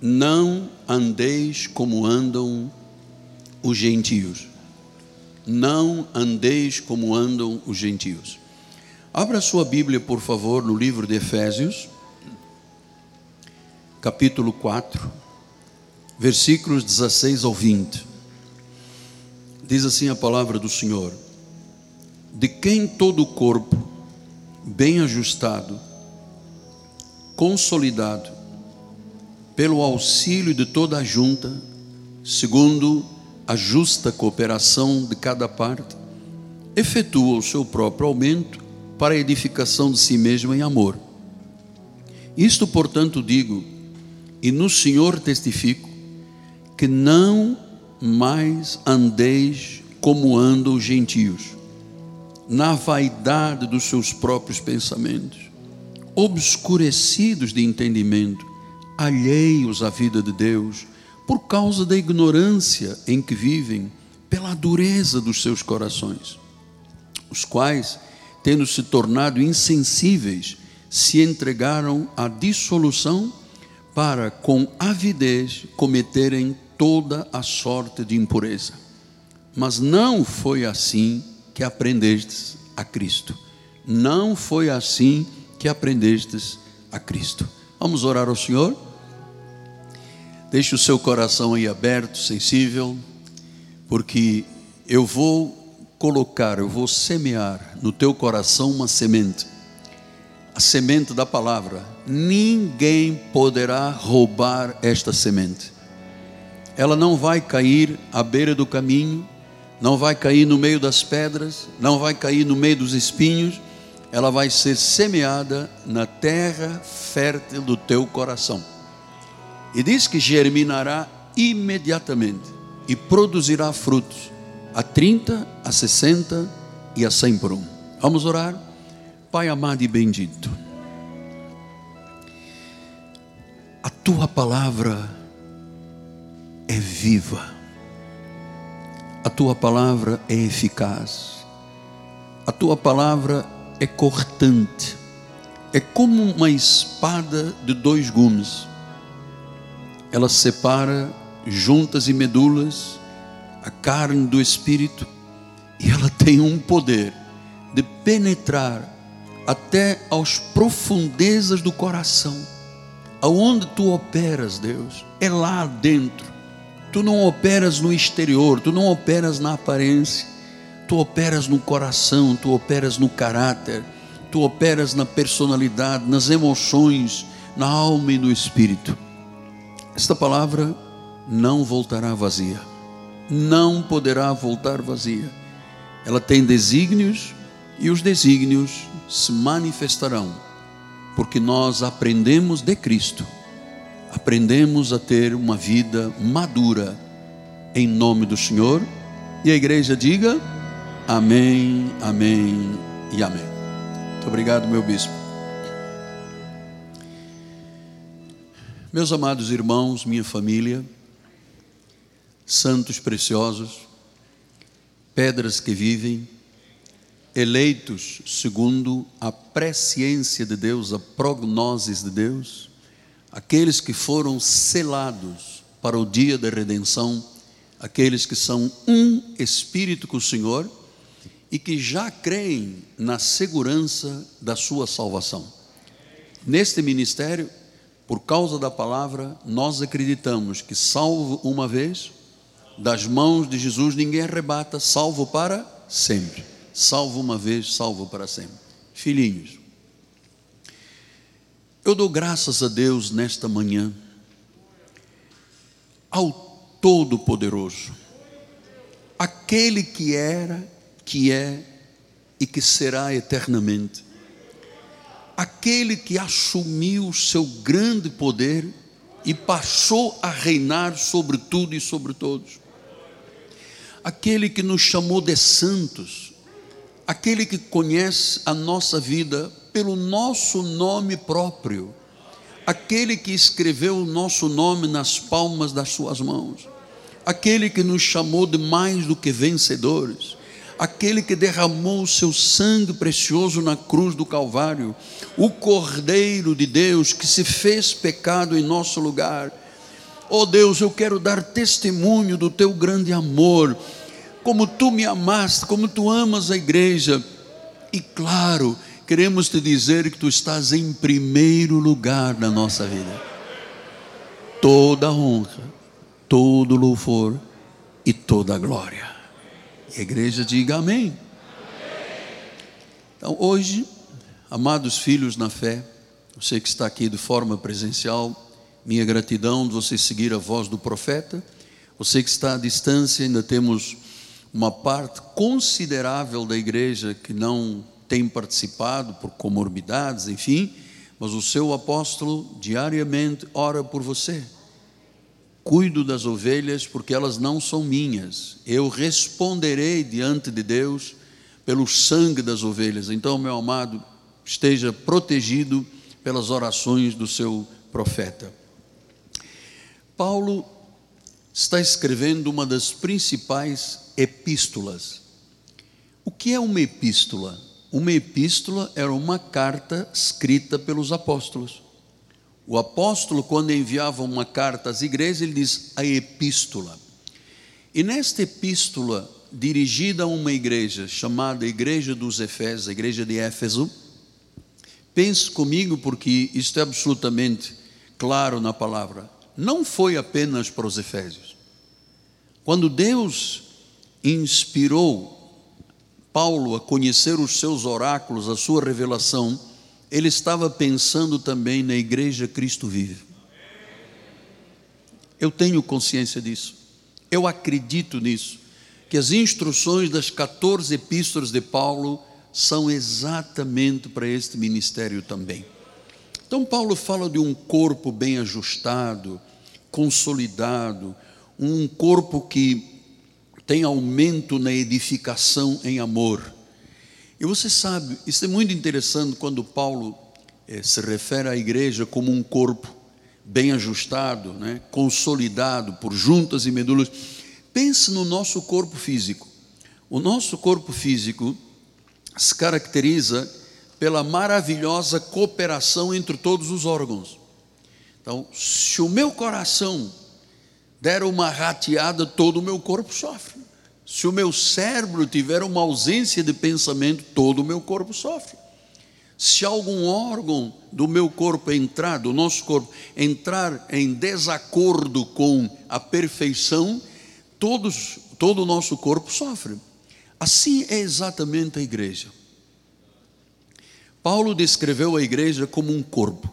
Não andeis como andam os gentios. Não andeis como andam os gentios. Abra sua Bíblia, por favor, no livro de Efésios, capítulo 4, versículos 16 ao 20. Diz assim a palavra do Senhor: De quem todo o corpo, bem ajustado, consolidado, pelo auxílio de toda a junta, segundo a justa cooperação de cada parte, efetua o seu próprio aumento para a edificação de si mesmo em amor. Isto, portanto, digo, e no Senhor testifico, que não mais andeis como andam os gentios, na vaidade dos seus próprios pensamentos, obscurecidos de entendimento, alheios à vida de Deus, por causa da ignorância em que vivem, pela dureza dos seus corações, os quais, tendo se tornado insensíveis, se entregaram à dissolução para, com avidez, cometerem toda a sorte de impureza. Mas não foi assim que aprendestes a Cristo. Não foi assim que aprendestes a Cristo. Vamos orar ao Senhor? Deixe o seu coração aí aberto, sensível, porque eu vou colocar, eu vou semear no teu coração uma semente, a semente da palavra. Ninguém poderá roubar esta semente. Ela não vai cair à beira do caminho, não vai cair no meio das pedras, não vai cair no meio dos espinhos, ela vai ser semeada na terra fértil do teu coração. E diz que germinará imediatamente e produzirá frutos a 30, a 60 e a 100 por um. Vamos orar? Pai amado e bendito, a tua palavra é viva, a tua palavra é eficaz, a tua palavra é cortante, é como uma espada de dois gumes ela separa juntas e medulas, a carne do espírito, e ela tem um poder de penetrar até às profundezas do coração, aonde tu operas, Deus, é lá dentro. Tu não operas no exterior, tu não operas na aparência, tu operas no coração, tu operas no caráter, tu operas na personalidade, nas emoções, na alma e no espírito. Esta palavra não voltará vazia, não poderá voltar vazia. Ela tem desígnios e os desígnios se manifestarão, porque nós aprendemos de Cristo, aprendemos a ter uma vida madura, em nome do Senhor. E a igreja diga: Amém, Amém e Amém. Muito obrigado, meu bispo. Meus amados irmãos, minha família, santos preciosos, pedras que vivem, eleitos segundo a presciência de Deus, a prognoses de Deus, aqueles que foram selados para o dia da redenção, aqueles que são um espírito com o Senhor e que já creem na segurança da sua salvação. Neste ministério, por causa da palavra, nós acreditamos que, salvo uma vez, das mãos de Jesus ninguém arrebata, salvo para sempre. Salvo uma vez, salvo para sempre. Filhinhos, eu dou graças a Deus nesta manhã, ao Todo-Poderoso, aquele que era, que é e que será eternamente aquele que assumiu o seu grande poder e passou a reinar sobre tudo e sobre todos. Aquele que nos chamou de santos, aquele que conhece a nossa vida pelo nosso nome próprio, aquele que escreveu o nosso nome nas palmas das suas mãos, aquele que nos chamou de mais do que vencedores, aquele que derramou o seu sangue precioso na cruz do Calvário, o Cordeiro de Deus que se fez pecado em nosso lugar, Oh Deus, eu quero dar testemunho do teu grande amor, como tu me amaste, como tu amas a igreja. E claro, queremos te dizer que tu estás em primeiro lugar na nossa vida. Toda honra, todo louvor e toda glória. E a igreja diga amém. Então, hoje, amados filhos na fé, você que está aqui de forma presencial, minha gratidão de você seguir a voz do profeta. Você que está à distância, ainda temos uma parte considerável da igreja que não tem participado por comorbidades, enfim, mas o seu apóstolo diariamente ora por você. Cuido das ovelhas porque elas não são minhas. Eu responderei diante de Deus pelo sangue das ovelhas. Então, meu amado, esteja protegido pelas orações do seu profeta. Paulo está escrevendo uma das principais epístolas. O que é uma epístola? Uma epístola era uma carta escrita pelos apóstolos. O apóstolo, quando enviava uma carta às igrejas, ele diz a epístola. E nesta epístola, dirigida a uma igreja chamada Igreja dos Efésios, a igreja de Éfeso, pense comigo, porque isto é absolutamente claro na palavra não foi apenas para os Efésios. Quando Deus inspirou Paulo a conhecer os seus oráculos, a sua revelação, ele estava pensando também na igreja Cristo vive. Eu tenho consciência disso. Eu acredito nisso. Que as instruções das 14 epístolas de Paulo são exatamente para este ministério também. Então, Paulo fala de um corpo bem ajustado, consolidado, um corpo que tem aumento na edificação em amor. E você sabe, isso é muito interessante quando Paulo eh, se refere à igreja como um corpo bem ajustado, né, consolidado por juntas e medulas. Pense no nosso corpo físico. O nosso corpo físico se caracteriza pela maravilhosa cooperação entre todos os órgãos. Então, se o meu coração der uma rateada, todo o meu corpo sofre. Se o meu cérebro tiver uma ausência de pensamento, todo o meu corpo sofre. Se algum órgão do meu corpo entrar, do nosso corpo, entrar em desacordo com a perfeição, todos, todo o nosso corpo sofre. Assim é exatamente a igreja. Paulo descreveu a igreja como um corpo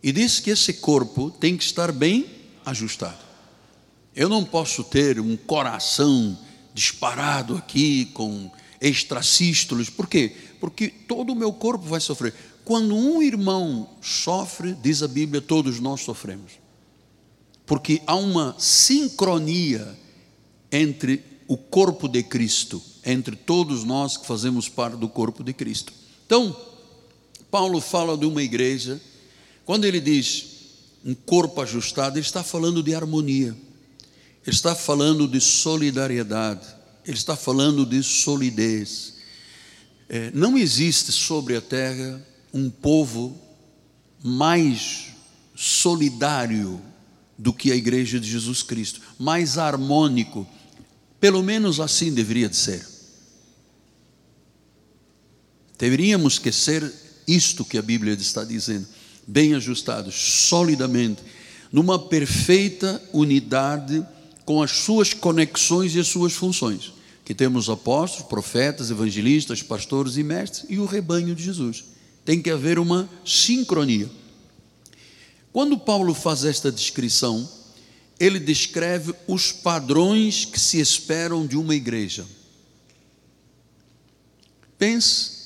e disse que esse corpo tem que estar bem ajustado. Eu não posso ter um coração disparado aqui com extracístolos, por quê? Porque todo o meu corpo vai sofrer. Quando um irmão sofre, diz a Bíblia, todos nós sofremos. Porque há uma sincronia entre o corpo de Cristo, entre todos nós que fazemos parte do corpo de Cristo. Então, Paulo fala de uma igreja, quando ele diz um corpo ajustado, ele está falando de harmonia, ele está falando de solidariedade, ele está falando de solidez. É, não existe sobre a terra um povo mais solidário do que a igreja de Jesus Cristo, mais harmônico, pelo menos assim deveria de ser. Deveríamos que ser isto que a Bíblia está dizendo, bem ajustados, solidamente, numa perfeita unidade com as suas conexões e as suas funções. Que temos apóstolos, profetas, evangelistas, pastores e mestres e o rebanho de Jesus. Tem que haver uma sincronia. Quando Paulo faz esta descrição, ele descreve os padrões que se esperam de uma igreja. Pense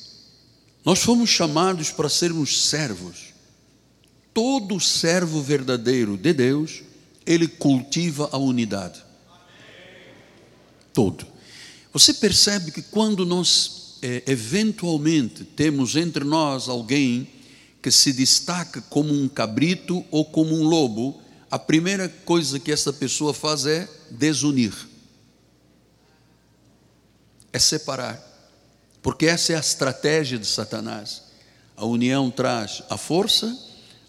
nós fomos chamados para sermos servos. Todo servo verdadeiro de Deus, ele cultiva a unidade. Todo. Você percebe que quando nós é, eventualmente temos entre nós alguém que se destaca como um cabrito ou como um lobo, a primeira coisa que essa pessoa faz é desunir, é separar. Porque essa é a estratégia de Satanás. A união traz a força,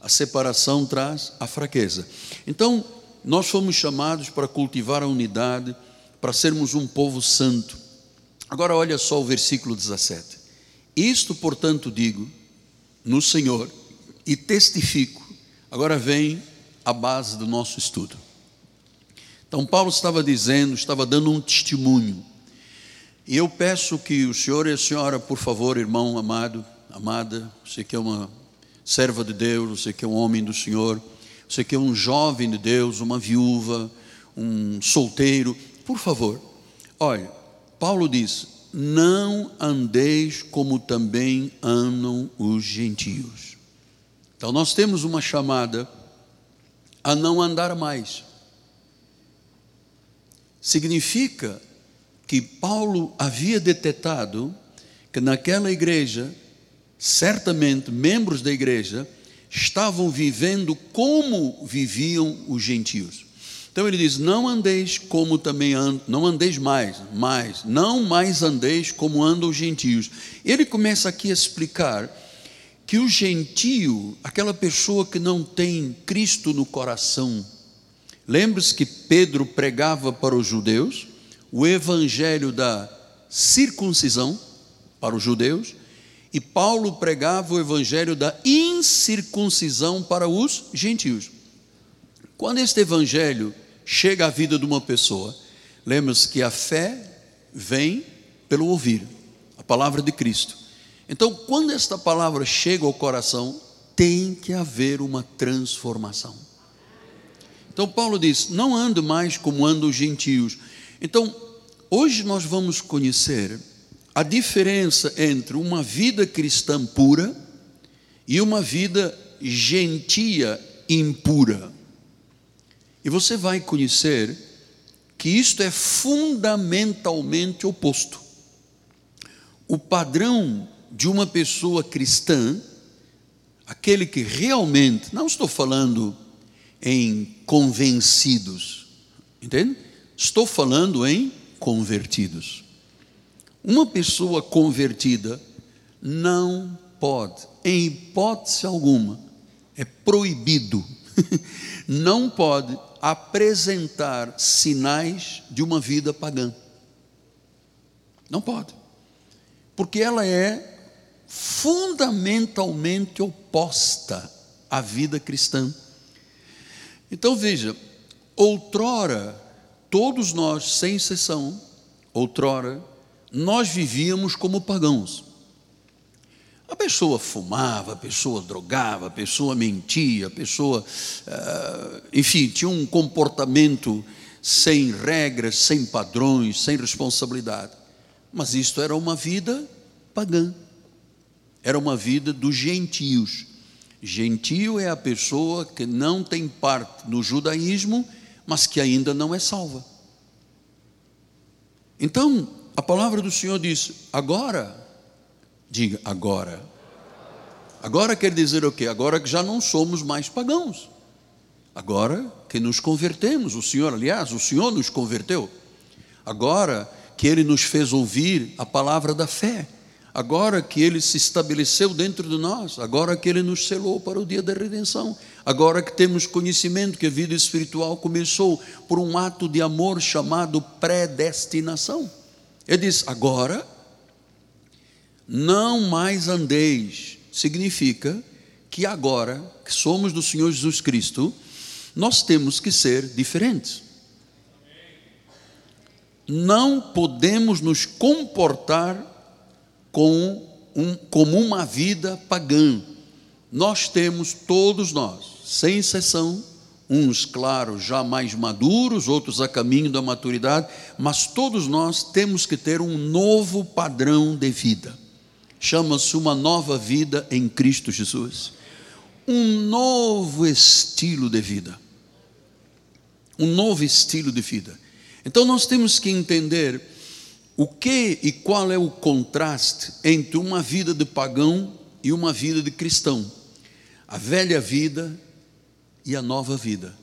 a separação traz a fraqueza. Então, nós fomos chamados para cultivar a unidade, para sermos um povo santo. Agora olha só o versículo 17. Isto, portanto, digo no Senhor e testifico. Agora vem a base do nosso estudo. Então, Paulo estava dizendo, estava dando um testemunho. E eu peço que o senhor e a senhora, por favor, irmão amado, amada, você que é uma serva de Deus, você que é um homem do Senhor, você que é um jovem de Deus, uma viúva, um solteiro, por favor, olha, Paulo diz: não andeis como também andam os gentios. Então nós temos uma chamada a não andar mais. Significa que Paulo havia detetado que naquela igreja, certamente membros da igreja estavam vivendo como viviam os gentios. Então ele diz: Não andeis como também andam, não andeis mais, mais, não mais andeis como andam os gentios. Ele começa aqui a explicar que o gentio, aquela pessoa que não tem Cristo no coração, lembre-se que Pedro pregava para os judeus o evangelho da circuncisão para os judeus e Paulo pregava o evangelho da incircuncisão para os gentios. Quando este evangelho chega à vida de uma pessoa, lembre-se que a fé vem pelo ouvir a palavra de Cristo. Então, quando esta palavra chega ao coração, tem que haver uma transformação. Então, Paulo diz: não ande mais como andam os gentios. Então, hoje nós vamos conhecer a diferença entre uma vida cristã pura e uma vida gentia impura. E você vai conhecer que isto é fundamentalmente oposto. O padrão de uma pessoa cristã, aquele que realmente, não estou falando em convencidos, entende? Estou falando em convertidos. Uma pessoa convertida não pode, em hipótese alguma, é proibido, não pode apresentar sinais de uma vida pagã. Não pode. Porque ela é fundamentalmente oposta à vida cristã. Então veja, outrora, todos nós, sem exceção, outrora, nós vivíamos como pagãos. A pessoa fumava, a pessoa drogava, a pessoa mentia, a pessoa, uh, enfim, tinha um comportamento sem regras, sem padrões, sem responsabilidade. Mas isto era uma vida pagã. Era uma vida dos gentios. Gentio é a pessoa que não tem parte no judaísmo, mas que ainda não é salva. Então, a palavra do Senhor diz: agora, diga agora. Agora quer dizer o quê? Agora que já não somos mais pagãos. Agora que nos convertemos, o Senhor, aliás, o Senhor nos converteu. Agora que Ele nos fez ouvir a palavra da fé agora que Ele se estabeleceu dentro de nós, agora que Ele nos selou para o dia da redenção, agora que temos conhecimento que a vida espiritual começou por um ato de amor chamado predestinação. Ele diz: agora, não mais andeis, significa que agora que somos do Senhor Jesus Cristo, nós temos que ser diferentes. Não podemos nos comportar com um, como uma vida pagã. Nós temos, todos nós, sem exceção, uns, claro, já mais maduros, outros a caminho da maturidade, mas todos nós temos que ter um novo padrão de vida. Chama-se uma nova vida em Cristo Jesus. Um novo estilo de vida. Um novo estilo de vida. Então nós temos que entender o que e qual é o contraste entre uma vida de pagão e uma vida de cristão? A velha vida e a nova vida.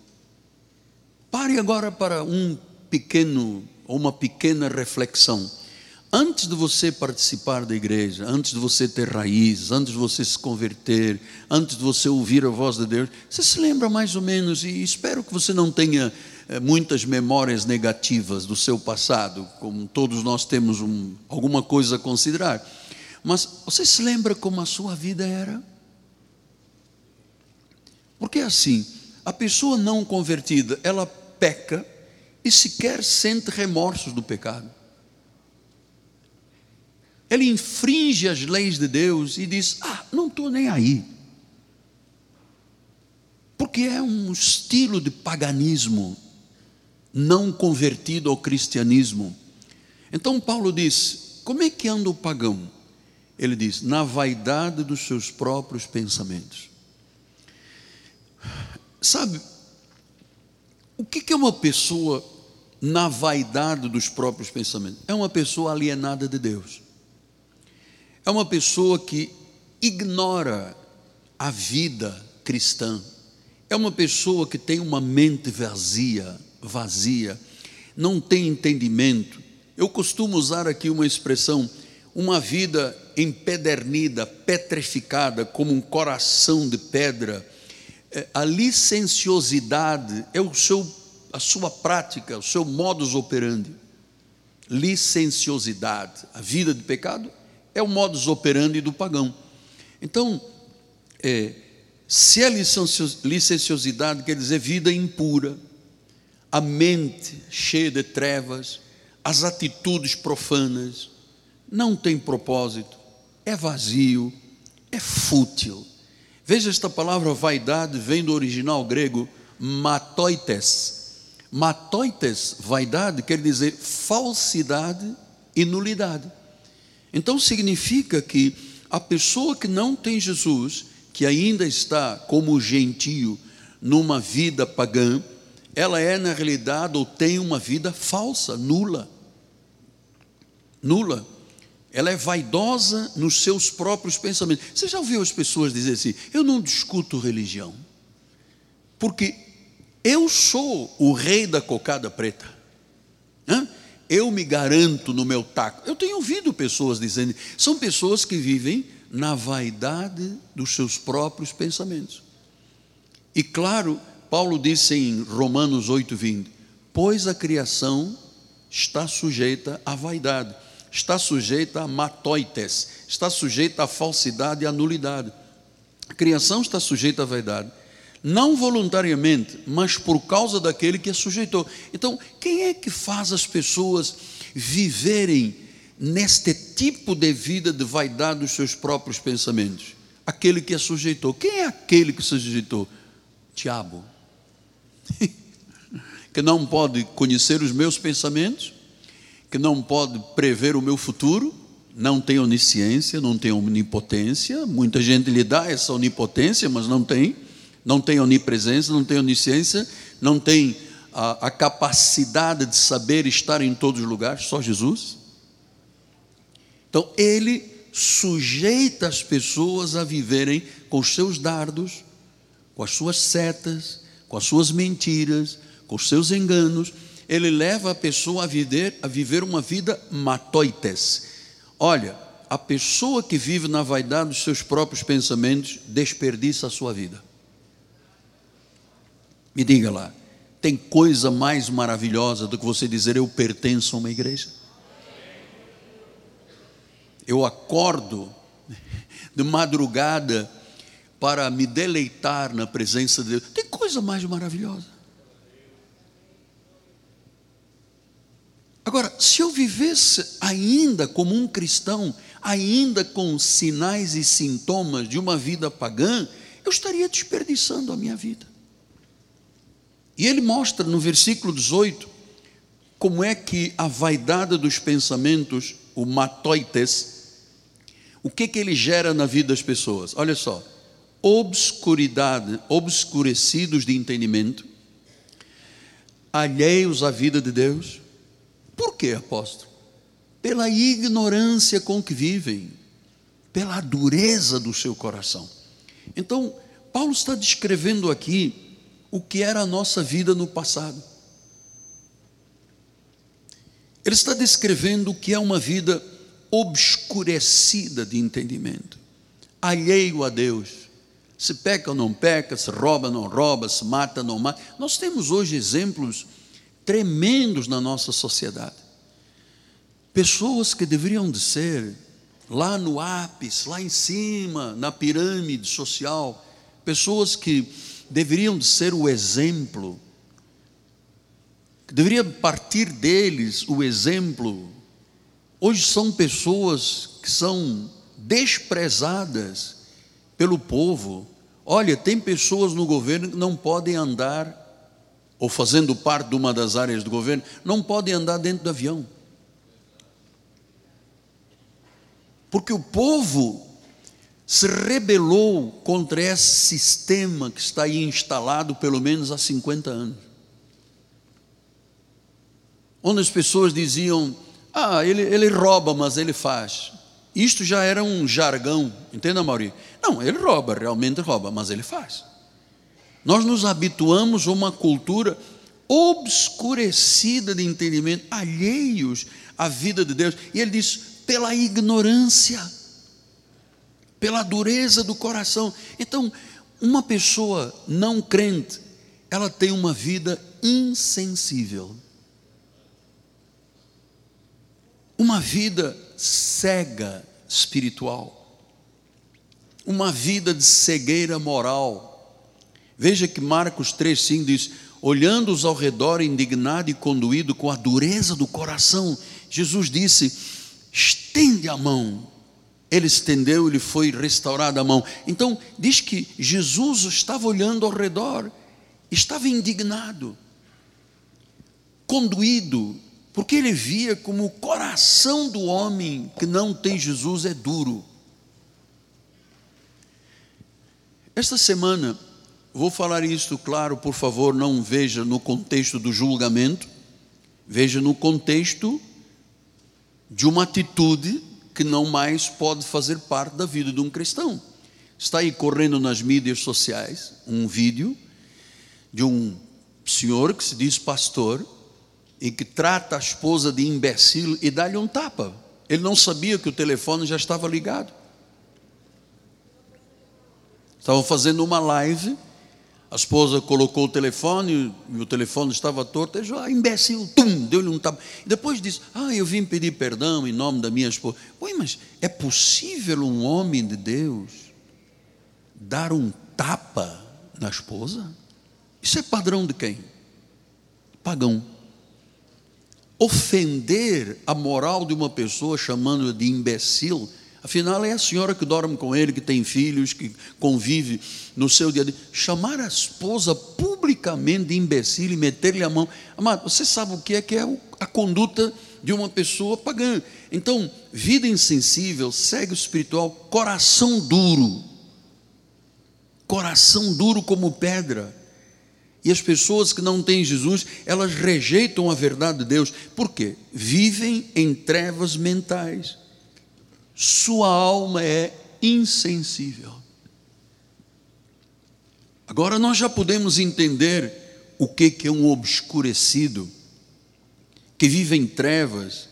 Pare agora para um pequeno ou uma pequena reflexão. Antes de você participar da igreja, antes de você ter raízes, antes de você se converter, antes de você ouvir a voz de Deus, você se lembra mais ou menos, e espero que você não tenha é, muitas memórias negativas do seu passado, como todos nós temos um, alguma coisa a considerar. Mas você se lembra como a sua vida era? Porque assim, a pessoa não convertida, ela peca e sequer sente remorsos do pecado. Ele infringe as leis de Deus e diz: Ah, não estou nem aí. Porque é um estilo de paganismo não convertido ao cristianismo. Então Paulo diz: como é que anda o pagão? Ele diz: na vaidade dos seus próprios pensamentos. Sabe, o que é uma pessoa na vaidade dos próprios pensamentos? É uma pessoa alienada de Deus. É uma pessoa que ignora a vida cristã. É uma pessoa que tem uma mente vazia vazia, não tem entendimento. Eu costumo usar aqui uma expressão, uma vida empedernida, petrificada, como um coração de pedra. É, a licenciosidade é o seu, a sua prática, o seu modus operandi. Licenciosidade, a vida de pecado é o modus operandi do pagão. Então, é, se é licenciosidade, quer dizer vida impura, a mente cheia de trevas, as atitudes profanas, não tem propósito, é vazio, é fútil. Veja esta palavra vaidade vem do original grego matoites. Matoites, vaidade, quer dizer falsidade e nulidade. Então significa que a pessoa que não tem Jesus, que ainda está como gentio numa vida pagã, ela é, na realidade, ou tem uma vida falsa, nula. Nula. Ela é vaidosa nos seus próprios pensamentos. Você já ouviu as pessoas dizer assim: eu não discuto religião, porque eu sou o rei da cocada preta. Hã? Eu me garanto no meu taco. Eu tenho ouvido pessoas dizendo, são pessoas que vivem na vaidade dos seus próprios pensamentos. E claro, Paulo disse em Romanos 8:20, pois a criação está sujeita à vaidade, está sujeita a matoites, está sujeita à falsidade e à nulidade. A criação está sujeita à vaidade, não voluntariamente, mas por causa daquele que a sujeitou. Então, quem é que faz as pessoas viverem neste tipo de vida de vaidade dos seus próprios pensamentos? Aquele que a sujeitou. Quem é aquele que se sujeitou? Diabo. que não pode conhecer os meus pensamentos, que não pode prever o meu futuro, não tem onisciência, não tem onipotência. Muita gente lhe dá essa onipotência, mas não tem. Não tem onipresença, não tem onisciência, não tem a, a capacidade de saber estar em todos os lugares, só Jesus. Então, ele sujeita as pessoas a viverem com os seus dardos, com as suas setas, com as suas mentiras, com os seus enganos, ele leva a pessoa a viver, a viver uma vida matoites. Olha, a pessoa que vive na vaidade dos seus próprios pensamentos desperdiça a sua vida. Me diga lá, tem coisa mais maravilhosa do que você dizer eu pertenço a uma igreja? Eu acordo de madrugada para me deleitar na presença de Deus. Tem coisa mais maravilhosa. Agora, se eu vivesse ainda como um cristão, ainda com sinais e sintomas de uma vida pagã, eu estaria desperdiçando a minha vida. E ele mostra no versículo 18 como é que a vaidade dos pensamentos, o matoites, o que que ele gera na vida das pessoas? Olha só, obscuridade, obscurecidos de entendimento, alheios à vida de Deus. Por quê, apóstolo? Pela ignorância com que vivem, pela dureza do seu coração. Então, Paulo está descrevendo aqui o que era a nossa vida no passado. Ele está descrevendo o que é uma vida obscurecida de entendimento, alheio a Deus. Se peca ou não peca, se rouba ou não rouba, se mata ou não mata. Nós temos hoje exemplos tremendos na nossa sociedade. Pessoas que deveriam de ser lá no ápice, lá em cima, na pirâmide social, pessoas que deveriam de ser o exemplo, deveria partir deles o exemplo. Hoje são pessoas que são desprezadas pelo povo. Olha, tem pessoas no governo que não podem andar, ou fazendo parte de uma das áreas do governo, não podem andar dentro do avião. Porque o povo se rebelou contra esse sistema que está aí instalado pelo menos há 50 anos. Onde as pessoas diziam: Ah, ele, ele rouba, mas ele faz. Isto já era um jargão, entenda, Mauri? Não, ele rouba, realmente rouba, mas ele faz. Nós nos habituamos a uma cultura obscurecida de entendimento, alheios à vida de Deus. E ele diz: pela ignorância, pela dureza do coração. Então, uma pessoa não crente, ela tem uma vida insensível. Uma vida cega espiritual. Uma vida de cegueira moral. Veja que Marcos 3,5 diz: olhando-os ao redor, indignado e conduído com a dureza do coração, Jesus disse: estende a mão. Ele estendeu, ele foi restaurada a mão. Então, diz que Jesus estava olhando ao redor, estava indignado, conduído, porque ele via como o coração do homem que não tem Jesus é duro. Esta semana, vou falar isto claro, por favor, não veja no contexto do julgamento, veja no contexto de uma atitude que não mais pode fazer parte da vida de um cristão. Está aí correndo nas mídias sociais um vídeo de um senhor que se diz pastor e que trata a esposa de imbecil e dá-lhe um tapa. Ele não sabia que o telefone já estava ligado. Estavam fazendo uma live a esposa colocou o telefone e o telefone estava torto. Disse, ah, imbecil, tum, deu-lhe um tapa. E depois disse, ah, eu vim pedir perdão em nome da minha esposa. Oi, mas é possível um homem de Deus dar um tapa na esposa? Isso é padrão de quem? Pagão. Ofender a moral de uma pessoa chamando-a de imbecil Afinal, é a senhora que dorme com ele, que tem filhos, que convive no seu dia a dia. Chamar a esposa publicamente de imbecil e meter-lhe a mão. Amado, você sabe o que é que é a conduta de uma pessoa pagã. Então, vida insensível, cego espiritual, coração duro. Coração duro como pedra. E as pessoas que não têm Jesus, elas rejeitam a verdade de Deus. Por quê? Vivem em trevas mentais sua alma é insensível. Agora nós já podemos entender o que é um obscurecido, que vive em trevas,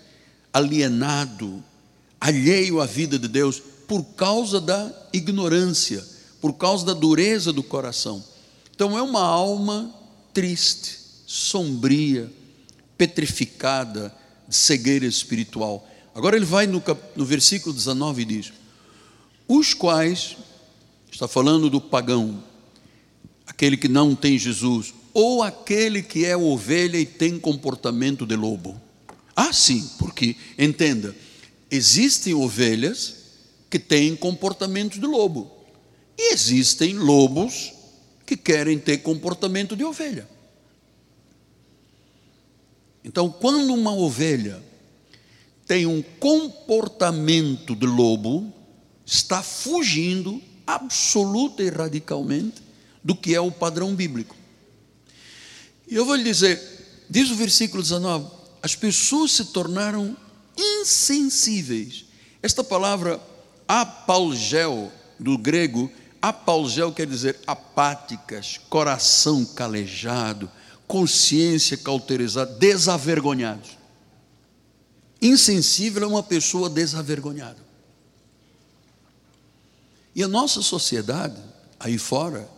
alienado, alheio à vida de Deus, por causa da ignorância, por causa da dureza do coração. Então é uma alma triste, sombria, petrificada, de cegueira espiritual. Agora ele vai no, cap, no versículo 19 e diz: Os quais, está falando do pagão, aquele que não tem Jesus, ou aquele que é ovelha e tem comportamento de lobo. Ah, sim, porque, entenda, existem ovelhas que têm comportamento de lobo, e existem lobos que querem ter comportamento de ovelha. Então, quando uma ovelha tem um comportamento de lobo, está fugindo absoluta e radicalmente do que é o padrão bíblico. E eu vou lhe dizer, diz o versículo 19: as pessoas se tornaram insensíveis. Esta palavra apalgel, do grego, apalgel quer dizer apáticas, coração calejado, consciência cauterizada, desavergonhados. Insensível é uma pessoa desavergonhada. E a nossa sociedade, aí fora,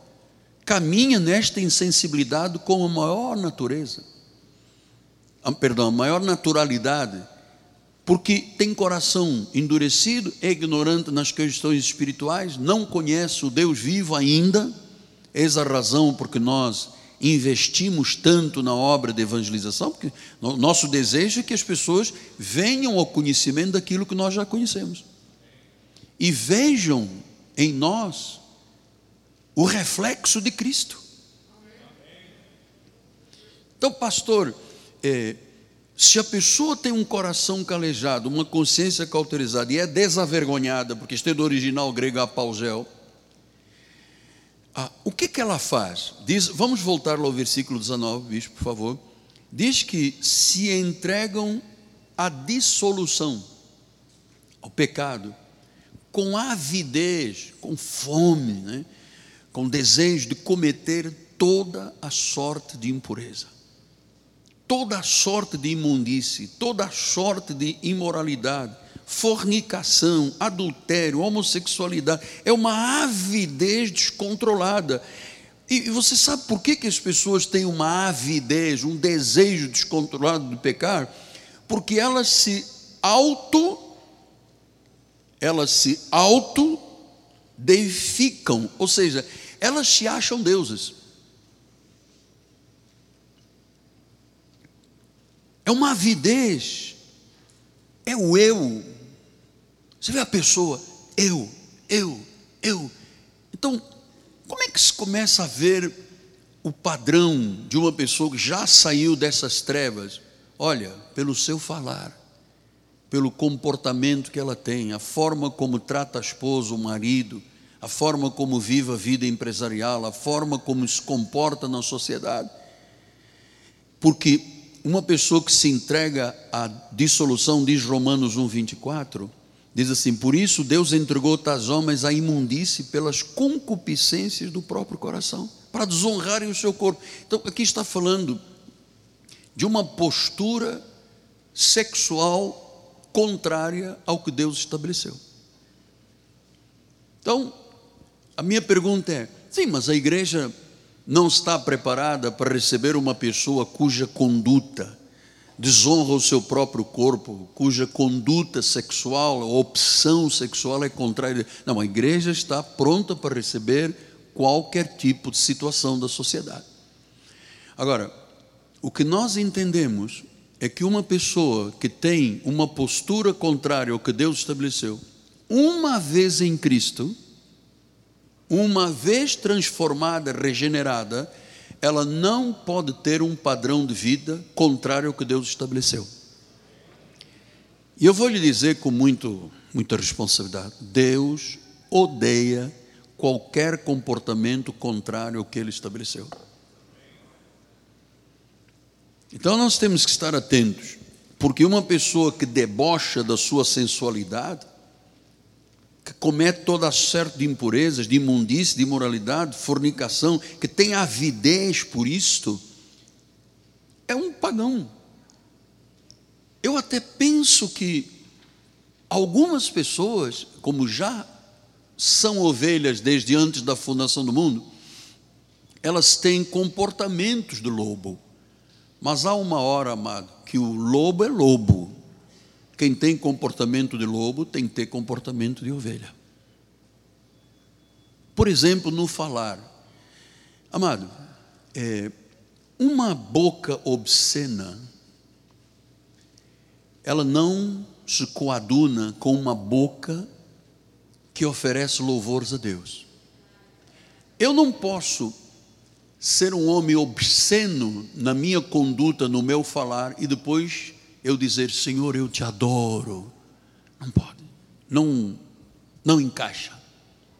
caminha nesta insensibilidade com a maior natureza, ah, perdão, a maior naturalidade, porque tem coração endurecido, é ignorante nas questões espirituais, não conhece o Deus vivo ainda, eis a razão porque nós investimos tanto na obra de evangelização, porque nosso desejo é que as pessoas venham ao conhecimento daquilo que nós já conhecemos e vejam em nós o reflexo de Cristo. Então, pastor, é, se a pessoa tem um coração calejado, uma consciência cauterizada e é desavergonhada, porque este é do original grego apaugel, ah, o que, que ela faz? Diz, vamos voltar ao versículo 19, bicho, por favor. Diz que se entregam à dissolução, ao pecado, com avidez, com fome, né? com desejo de cometer toda a sorte de impureza, toda a sorte de imundície, toda a sorte de imoralidade, fornicação, adultério, homossexualidade, é uma avidez descontrolada. E você sabe por que, que as pessoas têm uma avidez, um desejo descontrolado de pecar? Porque elas se auto elas se auto deificam, ou seja, elas se acham deuses. É uma avidez, é o eu. Você vê a pessoa, eu, eu, eu. Então, como é que se começa a ver o padrão de uma pessoa que já saiu dessas trevas? Olha, pelo seu falar pelo comportamento que ela tem, a forma como trata a esposa, o marido, a forma como vive a vida empresarial, a forma como se comporta na sociedade. Porque uma pessoa que se entrega à dissolução, diz Romanos 1,24, diz assim: Por isso Deus entregou tais homens à imundície pelas concupiscências do próprio coração, para desonrarem o seu corpo. Então, aqui está falando de uma postura sexual contrária ao que Deus estabeleceu. Então, a minha pergunta é: sim, mas a igreja não está preparada para receber uma pessoa cuja conduta desonra o seu próprio corpo, cuja conduta sexual, opção sexual é contrária. Não, a igreja está pronta para receber qualquer tipo de situação da sociedade. Agora, o que nós entendemos é que uma pessoa que tem uma postura contrária ao que Deus estabeleceu, uma vez em Cristo, uma vez transformada, regenerada, ela não pode ter um padrão de vida contrário ao que Deus estabeleceu. E eu vou lhe dizer com muito, muita responsabilidade: Deus odeia qualquer comportamento contrário ao que Ele estabeleceu. Então nós temos que estar atentos, porque uma pessoa que debocha da sua sensualidade, que comete toda sorte de impurezas, de imundície, de imoralidade, fornicação, que tem avidez por isto, é um pagão. Eu até penso que algumas pessoas, como já são ovelhas desde antes da fundação do mundo, elas têm comportamentos do lobo. Mas há uma hora, amado, que o lobo é lobo. Quem tem comportamento de lobo tem que ter comportamento de ovelha. Por exemplo, no falar. Amado, é, uma boca obscena, ela não se coaduna com uma boca que oferece louvores a Deus. Eu não posso ser um homem obsceno na minha conduta, no meu falar, e depois eu dizer, Senhor, eu te adoro. Não pode. Não, não encaixa.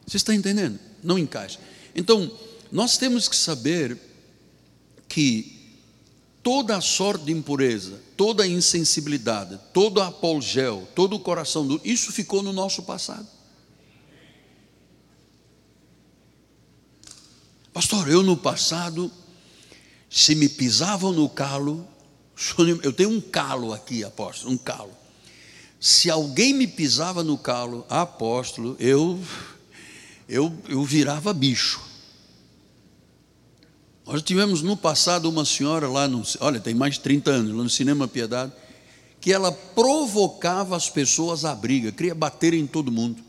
Você está entendendo? Não encaixa. Então, nós temos que saber que toda a sorte de impureza, toda a insensibilidade, todo o apolgel, todo o coração do, isso ficou no nosso passado. Pastor, eu no passado, se me pisavam no calo, eu tenho um calo aqui, apóstolo, um calo. Se alguém me pisava no calo, apóstolo, eu, eu, eu virava bicho. Nós tivemos no passado uma senhora lá, no, olha, tem mais de 30 anos, lá no Cinema Piedade, que ela provocava as pessoas à briga, queria bater em todo mundo.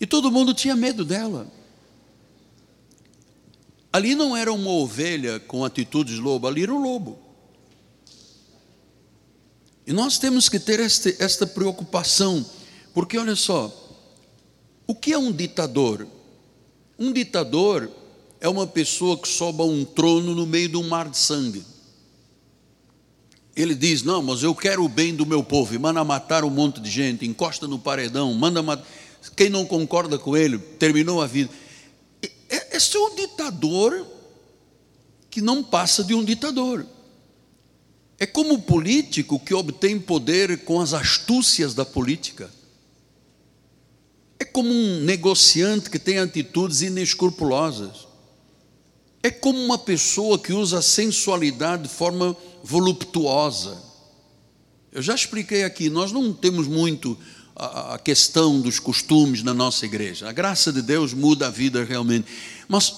E todo mundo tinha medo dela. Ali não era uma ovelha com atitudes lobo, ali era um lobo. E nós temos que ter este, esta preocupação, porque olha só, o que é um ditador? Um ditador é uma pessoa que sobe a um trono no meio de um mar de sangue. Ele diz: Não, mas eu quero o bem do meu povo, e manda matar um monte de gente, encosta no paredão, manda matar. Quem não concorda com ele, terminou a vida. Esse é um ditador que não passa de um ditador. É como o político que obtém poder com as astúcias da política. É como um negociante que tem atitudes inescrupulosas. É como uma pessoa que usa a sensualidade de forma voluptuosa. Eu já expliquei aqui, nós não temos muito a, questão dos costumes na nossa igreja. A graça de Deus muda a vida realmente. Mas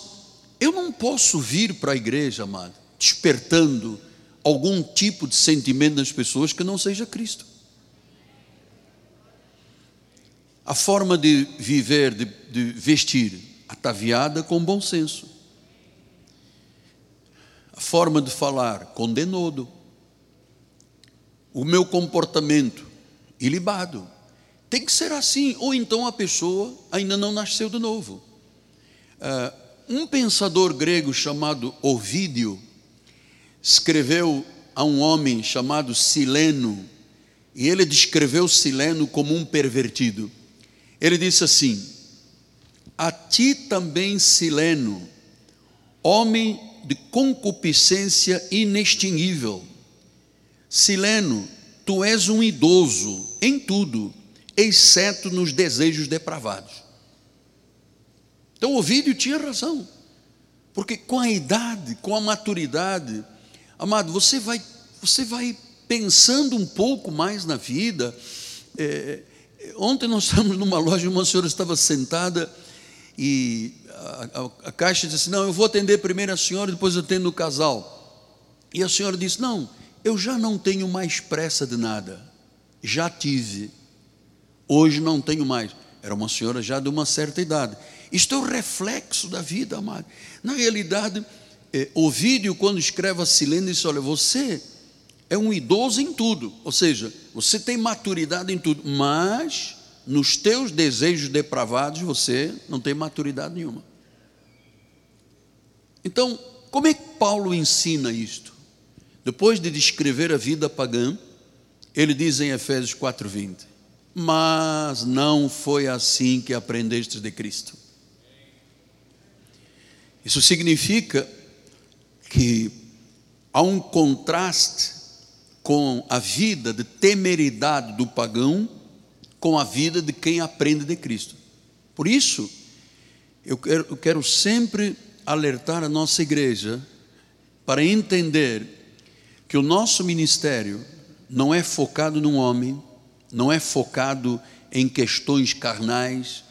eu não posso vir para a igreja, amado, despertando algum tipo de sentimento nas pessoas que não seja Cristo. A forma de viver, de, de vestir, ataviada com bom senso. A forma de falar, com denodo. O meu comportamento, ilibado. Tem que ser assim, ou então a pessoa ainda não nasceu de novo. Uh, um pensador grego chamado Ovídio, escreveu a um homem chamado Sileno, e ele descreveu Sileno como um pervertido. Ele disse assim: A ti também, Sileno, homem de concupiscência inextinguível. Sileno, tu és um idoso em tudo, exceto nos desejos depravados. Então, Ovídio tinha razão, porque com a idade, com a maturidade, Amado, você vai, você vai pensando um pouco mais na vida. É, ontem nós estávamos numa loja, uma senhora estava sentada e a, a, a, caixa disse: Não, eu vou atender primeiro a senhora, depois eu atendo o casal. E a senhora disse: Não, eu já não tenho mais pressa de nada, já tive, hoje não tenho mais. Era uma senhora já de uma certa idade. Isto é o reflexo da vida, amado. Na realidade, é, Ovídio, quando escreve a Silene, diz: Olha, você é um idoso em tudo, ou seja, você tem maturidade em tudo, mas nos teus desejos depravados você não tem maturidade nenhuma. Então, como é que Paulo ensina isto? Depois de descrever a vida pagã, ele diz em Efésios 4:20: Mas não foi assim que aprendestes de Cristo. Isso significa que há um contraste com a vida de temeridade do pagão com a vida de quem aprende de Cristo. Por isso, eu quero, eu quero sempre alertar a nossa igreja para entender que o nosso ministério não é focado num homem, não é focado em questões carnais,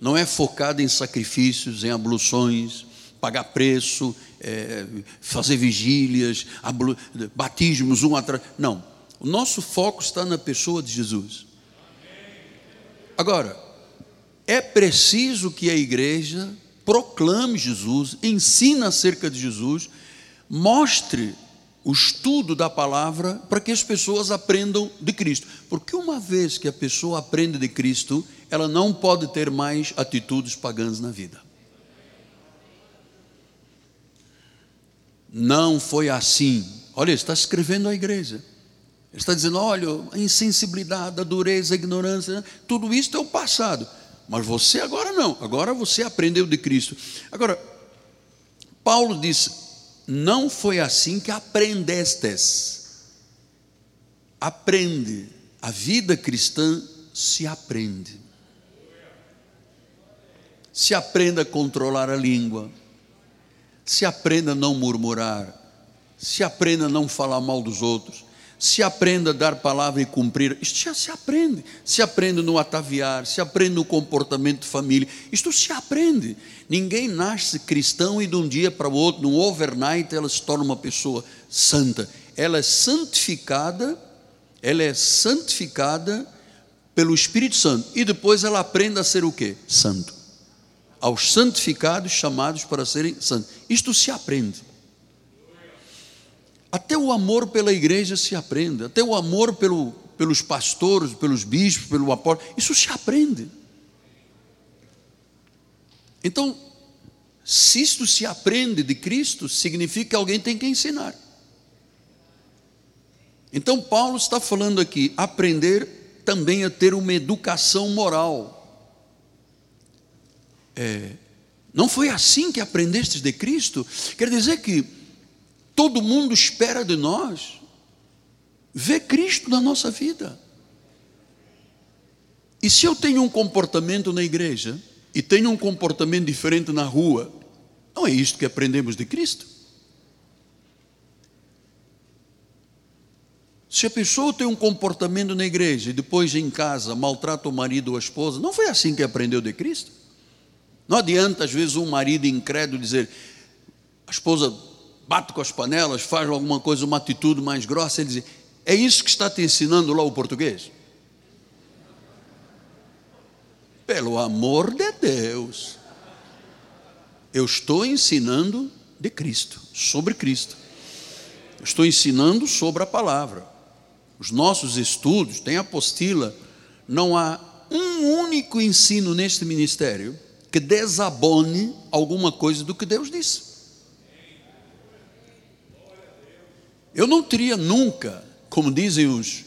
não é focado em sacrifícios, em abluções, pagar preço, é, fazer vigílias, batismos um atrás. Não. O nosso foco está na pessoa de Jesus. Agora, é preciso que a igreja proclame Jesus, ensine acerca de Jesus, mostre o estudo da palavra para que as pessoas aprendam de Cristo. Porque uma vez que a pessoa aprende de Cristo, ela não pode ter mais atitudes pagãs na vida. Não foi assim. Olha, está escrevendo à igreja. Ele está dizendo: olha, a insensibilidade, a dureza, a ignorância, tudo isso é o passado. Mas você agora não, agora você aprendeu de Cristo. Agora, Paulo diz: não foi assim que aprendestes. Aprende. A vida cristã se aprende. Se aprenda a controlar a língua se aprenda a não murmurar, se aprenda a não falar mal dos outros, se aprende a dar palavra e cumprir. Isto já se aprende. Se aprende no ataviar, se aprende no comportamento de família. Isto se aprende. Ninguém nasce cristão e de um dia para o outro, no overnight, ela se torna uma pessoa santa. Ela é santificada, ela é santificada pelo Espírito Santo. E depois ela aprende a ser o quê? Santo. Aos santificados chamados para serem santos. Isto se aprende. Até o amor pela igreja se aprende, até o amor pelo, pelos pastores, pelos bispos, pelo apóstolo, isso se aprende. Então, se isto se aprende de Cristo, significa que alguém tem que ensinar. Então, Paulo está falando aqui, aprender também a ter uma educação moral. É, não foi assim que aprendestes de Cristo? Quer dizer que Todo mundo espera de nós ver Cristo na nossa vida. E se eu tenho um comportamento na igreja e tenho um comportamento diferente na rua, não é isto que aprendemos de Cristo? Se a pessoa tem um comportamento na igreja e depois em casa maltrata o marido ou a esposa, não foi assim que aprendeu de Cristo? Não adianta, às vezes, um marido incrédulo dizer: a esposa bate com as panelas, faz alguma coisa, uma atitude mais grossa, ele diz: É isso que está te ensinando lá o português? Pelo amor de Deus, eu estou ensinando de Cristo, sobre Cristo. Estou ensinando sobre a palavra. Os nossos estudos, tem apostila, não há um único ensino neste ministério que desabone alguma coisa do que Deus disse. Eu não teria nunca, como dizem os,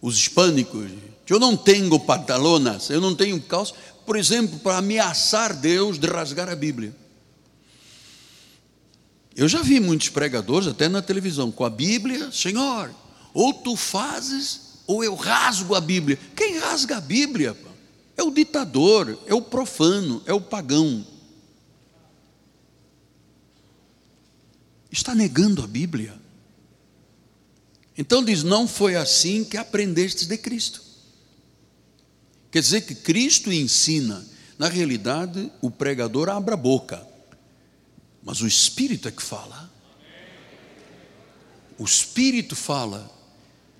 os hispânicos, eu não tenho pantalonas, eu não tenho calça, por exemplo, para ameaçar Deus de rasgar a Bíblia. Eu já vi muitos pregadores, até na televisão, com a Bíblia, Senhor, ou tu fazes, ou eu rasgo a Bíblia. Quem rasga a Bíblia? É o ditador, é o profano, é o pagão. Está negando a Bíblia. Então diz: não foi assim que aprendestes de Cristo. Quer dizer que Cristo ensina. Na realidade, o pregador abre a boca, mas o Espírito é que fala. O Espírito fala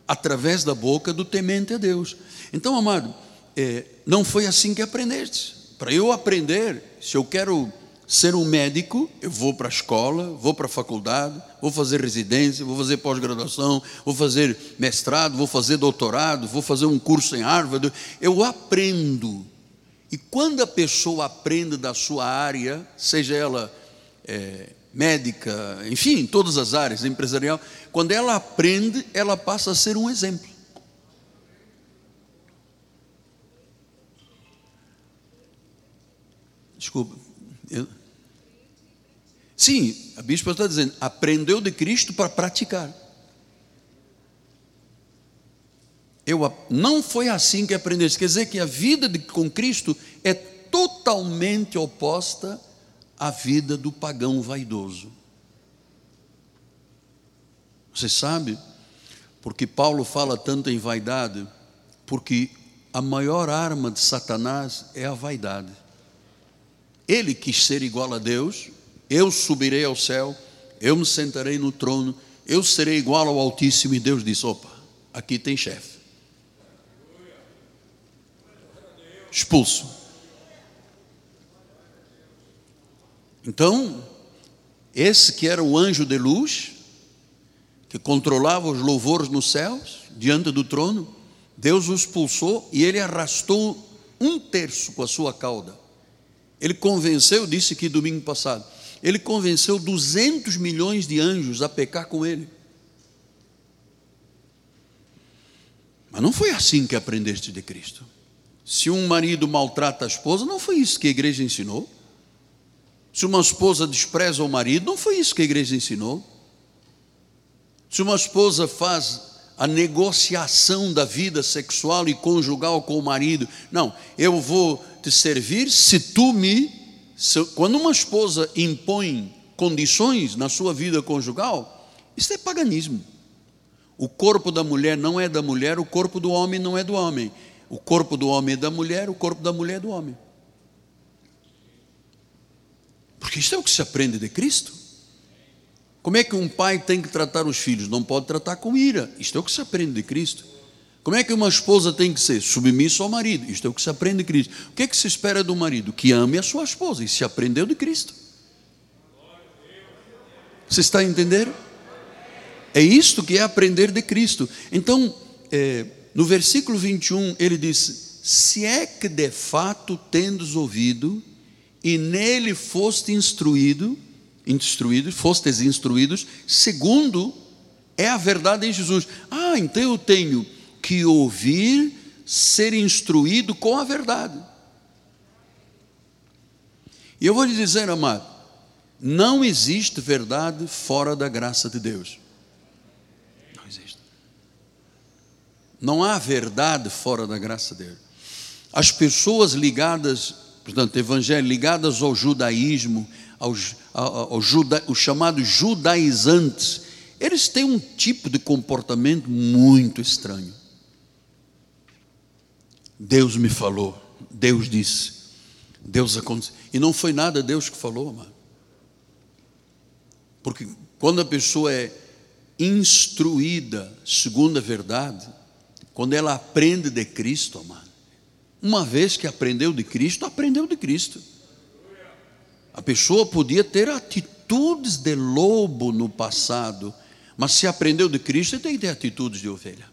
através da boca do temente a Deus. Então, amado, é, não foi assim que aprendeste. Para eu aprender, se eu quero ser um médico, eu vou para a escola, vou para a faculdade, vou fazer residência, vou fazer pós-graduação, vou fazer mestrado, vou fazer doutorado, vou fazer um curso em Harvard. Eu aprendo. E quando a pessoa aprende da sua área, seja ela é, médica, enfim, todas as áreas, empresarial, quando ela aprende, ela passa a ser um exemplo. Desculpa. Eu, Sim, a bispa está dizendo, aprendeu de Cristo para praticar. Eu, não foi assim que aprendeu. Quer dizer que a vida de, com Cristo é totalmente oposta à vida do pagão vaidoso. Você sabe, porque Paulo fala tanto em vaidade, porque a maior arma de Satanás é a vaidade. Ele quis ser igual a Deus, eu subirei ao céu, eu me sentarei no trono, eu serei igual ao Altíssimo. E Deus disse: opa, aqui tem chefe. Expulso. Então, esse que era o anjo de luz, que controlava os louvores nos céus, diante do trono, Deus o expulsou e ele arrastou um terço com a sua cauda. Ele convenceu, disse que domingo passado, ele convenceu 200 milhões de anjos a pecar com ele. Mas não foi assim que aprendeste de Cristo. Se um marido maltrata a esposa, não foi isso que a igreja ensinou. Se uma esposa despreza o marido, não foi isso que a igreja ensinou. Se uma esposa faz a negociação da vida sexual e conjugal com o marido, não, eu vou te servir se tu me quando uma esposa impõe condições na sua vida conjugal, isso é paganismo. O corpo da mulher não é da mulher, o corpo do homem não é do homem. O corpo do homem é da mulher, o corpo da mulher é do homem. Porque isso é o que se aprende de Cristo. Como é que um pai tem que tratar os filhos? Não pode tratar com ira. Isto é o que se aprende de Cristo. Como é que uma esposa tem que ser? Submissa ao marido. Isto é o que se aprende de Cristo. O que é que se espera do marido? Que ame a sua esposa. Isso se aprendeu de Cristo. Você está a entender? É isto que é aprender de Cristo. Então, é, no versículo 21, ele diz: Se é que de fato tendes ouvido, e nele foste instruído, instruídos, fostes instruídos, segundo é a verdade em Jesus. Ah, então eu tenho que ouvir, ser instruído com a verdade. E eu vou lhe dizer, amado, não existe verdade fora da graça de Deus. Não existe. Não há verdade fora da graça de Deus. As pessoas ligadas, portanto, evangelho, ligadas ao judaísmo, ao, ao juda, os chamados judaizantes, eles têm um tipo de comportamento muito estranho. Deus me falou, Deus disse, Deus aconteceu. E não foi nada Deus que falou, amado. Porque quando a pessoa é instruída segundo a verdade, quando ela aprende de Cristo, amado, uma vez que aprendeu de Cristo, aprendeu de Cristo. A pessoa podia ter atitudes de lobo no passado, mas se aprendeu de Cristo, tem que ter atitudes de ovelha.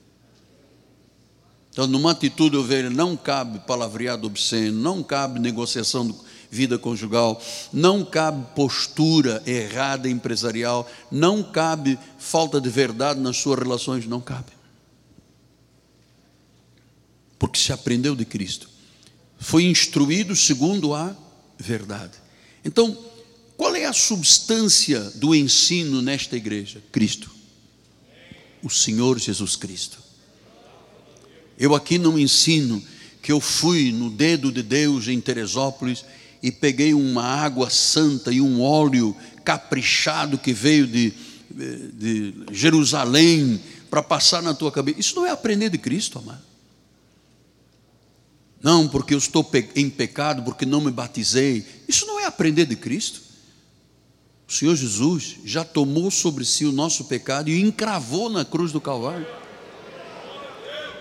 Então, numa atitude de ovelha, não cabe palavreado obsceno, não cabe negociação de vida conjugal, não cabe postura errada empresarial, não cabe falta de verdade nas suas relações, não cabe. Porque se aprendeu de Cristo, foi instruído segundo a verdade. Então, qual é a substância do ensino nesta igreja? Cristo. O Senhor Jesus Cristo. Eu aqui não ensino que eu fui no dedo de Deus em Teresópolis e peguei uma água santa e um óleo caprichado que veio de, de Jerusalém para passar na tua cabeça. Isso não é aprender de Cristo, amado. Não, porque eu estou em pecado, porque não me batizei. Isso não é aprender de Cristo. O Senhor Jesus já tomou sobre si o nosso pecado e encravou na cruz do Calvário.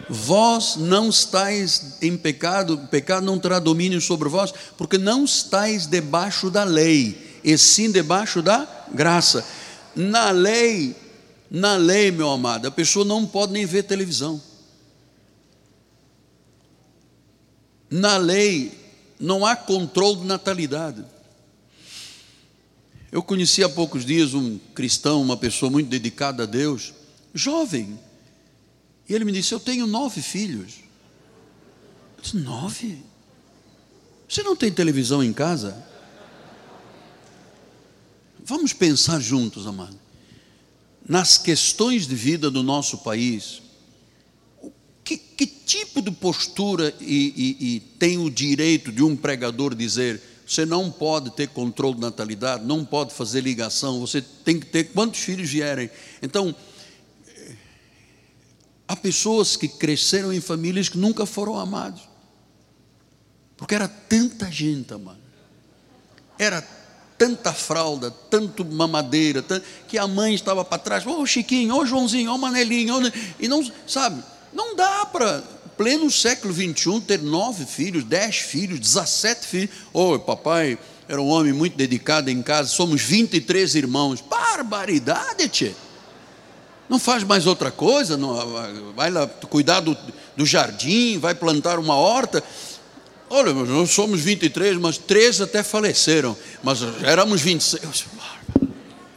Vós não estáis em pecado, o pecado não terá domínio sobre vós, porque não estáis debaixo da lei, e sim debaixo da graça. Na lei, na lei, meu amado, a pessoa não pode nem ver televisão. Na lei não há controle de natalidade. Eu conheci há poucos dias um cristão, uma pessoa muito dedicada a Deus, jovem. E ele me disse: Eu tenho nove filhos. Eu disse: Nove? Você não tem televisão em casa? Vamos pensar juntos, amado. Nas questões de vida do nosso país, que, que tipo de postura e, e, e tem o direito de um pregador dizer você não pode ter controle de natalidade, não pode fazer ligação, você tem que ter quantos filhos vierem. Então, há pessoas que cresceram em famílias que nunca foram amados, porque era tanta gente, amado, era tanta fralda, tanto mamadeira, que a mãe estava para trás, ô oh, Chiquinho, ô oh, Joãozinho, ô oh, Manelinho, e não, sabe, não dá para, pleno século XXI, ter nove filhos, dez filhos, dezessete filhos. Ô, oh, papai era um homem muito dedicado em casa, somos 23 irmãos. Barbaridade, tchê. Não faz mais outra coisa, não, vai lá cuidar do, do jardim, vai plantar uma horta. Olha, nós somos 23, mas três até faleceram, mas éramos 26.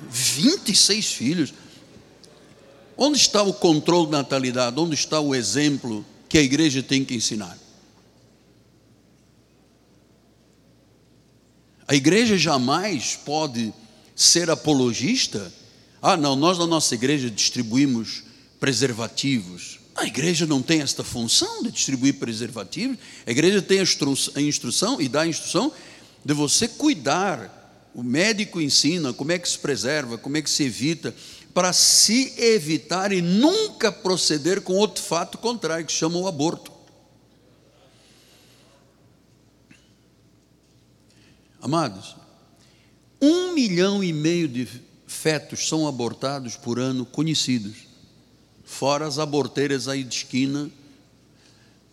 26 filhos. Onde está o controle da natalidade? Onde está o exemplo que a igreja tem que ensinar? A igreja jamais pode ser apologista. Ah, não, nós na nossa igreja distribuímos preservativos. A igreja não tem esta função de distribuir preservativos. A igreja tem a instrução e dá a instrução de você cuidar. O médico ensina como é que se preserva, como é que se evita para se evitar e nunca proceder com outro fato contrário, que chama o aborto. Amados, um milhão e meio de fetos são abortados por ano conhecidos, fora as aborteiras aí de esquina,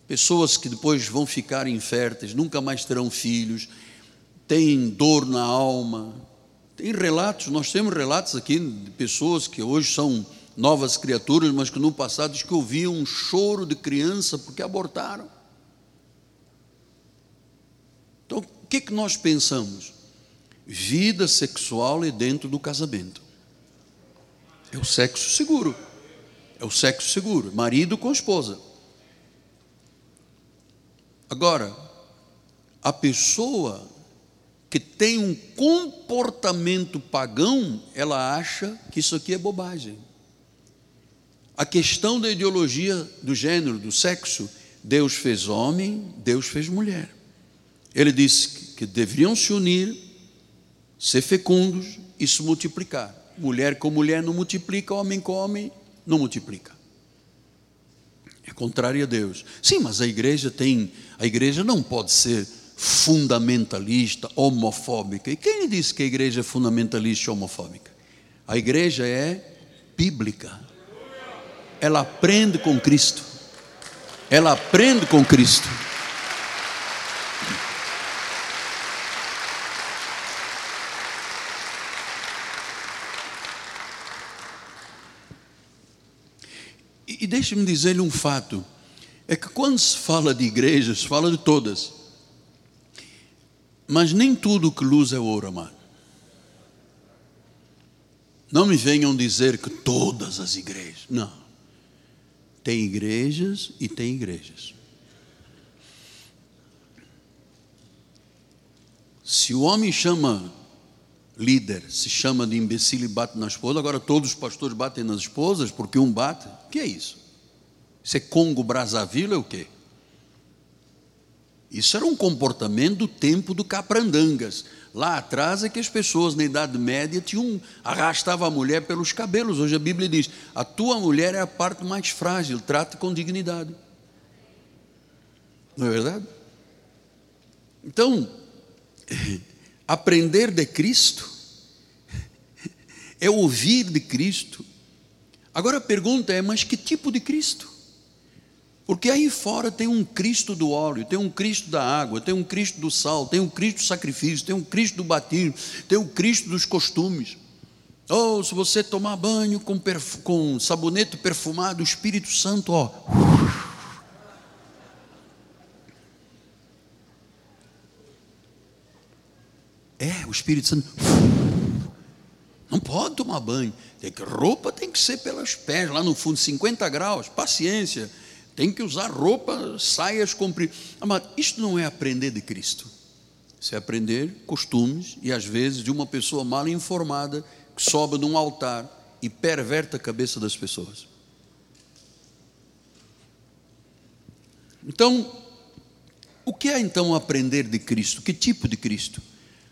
pessoas que depois vão ficar inférteis, nunca mais terão filhos, têm dor na alma. Tem relatos, nós temos relatos aqui de pessoas que hoje são novas criaturas, mas que no passado diz que ouviam um choro de criança porque abortaram. Então, o que, que nós pensamos? Vida sexual é dentro do casamento. É o sexo seguro. É o sexo seguro. Marido com esposa. Agora, a pessoa que tem um comportamento pagão, ela acha que isso aqui é bobagem. A questão da ideologia do gênero, do sexo, Deus fez homem, Deus fez mulher. Ele disse que deveriam se unir, ser fecundos e se multiplicar. Mulher com mulher não multiplica, homem com homem não multiplica. É contrário a Deus. Sim, mas a igreja tem, a igreja não pode ser fundamentalista, homofóbica. E quem disse que a igreja é fundamentalista e homofóbica? A igreja é bíblica. Ela aprende com Cristo. Ela aprende com Cristo. E, deixe-me dizer-lhe um fato: é que quando se fala de igrejas, se fala de todas. Mas nem tudo que luz é ouro, amado. Não me venham dizer que todas as igrejas. Não. Tem igrejas e tem igrejas. Se o homem chama líder, se chama de imbecil e bate na esposa, agora todos os pastores batem nas esposas porque um bate. O que é isso? Isso é Congo Brazzaville é o quê? Isso era um comportamento do tempo do Caprandangas. Lá atrás é que as pessoas na Idade Média tinham arrastava a mulher pelos cabelos. Hoje a Bíblia diz: a tua mulher é a parte mais frágil, trate com dignidade. Não é verdade? Então, aprender de Cristo é ouvir de Cristo. Agora a pergunta é: mas que tipo de Cristo? Porque aí fora tem um Cristo do óleo, tem um Cristo da água, tem um Cristo do sal, tem um Cristo do sacrifício, tem um Cristo do batismo, tem um Cristo dos costumes. Ou oh, se você tomar banho com, com sabonete perfumado, o Espírito Santo, ó. É, o Espírito Santo. Não pode tomar banho. Tem que, roupa tem que ser pelas pés, lá no fundo, 50 graus, paciência tem que usar roupa, saias compridas. Amado, isto não é aprender de Cristo. Isso é aprender costumes e às vezes de uma pessoa mal informada que sobe num altar e perverte a cabeça das pessoas. Então, o que é então aprender de Cristo? Que tipo de Cristo?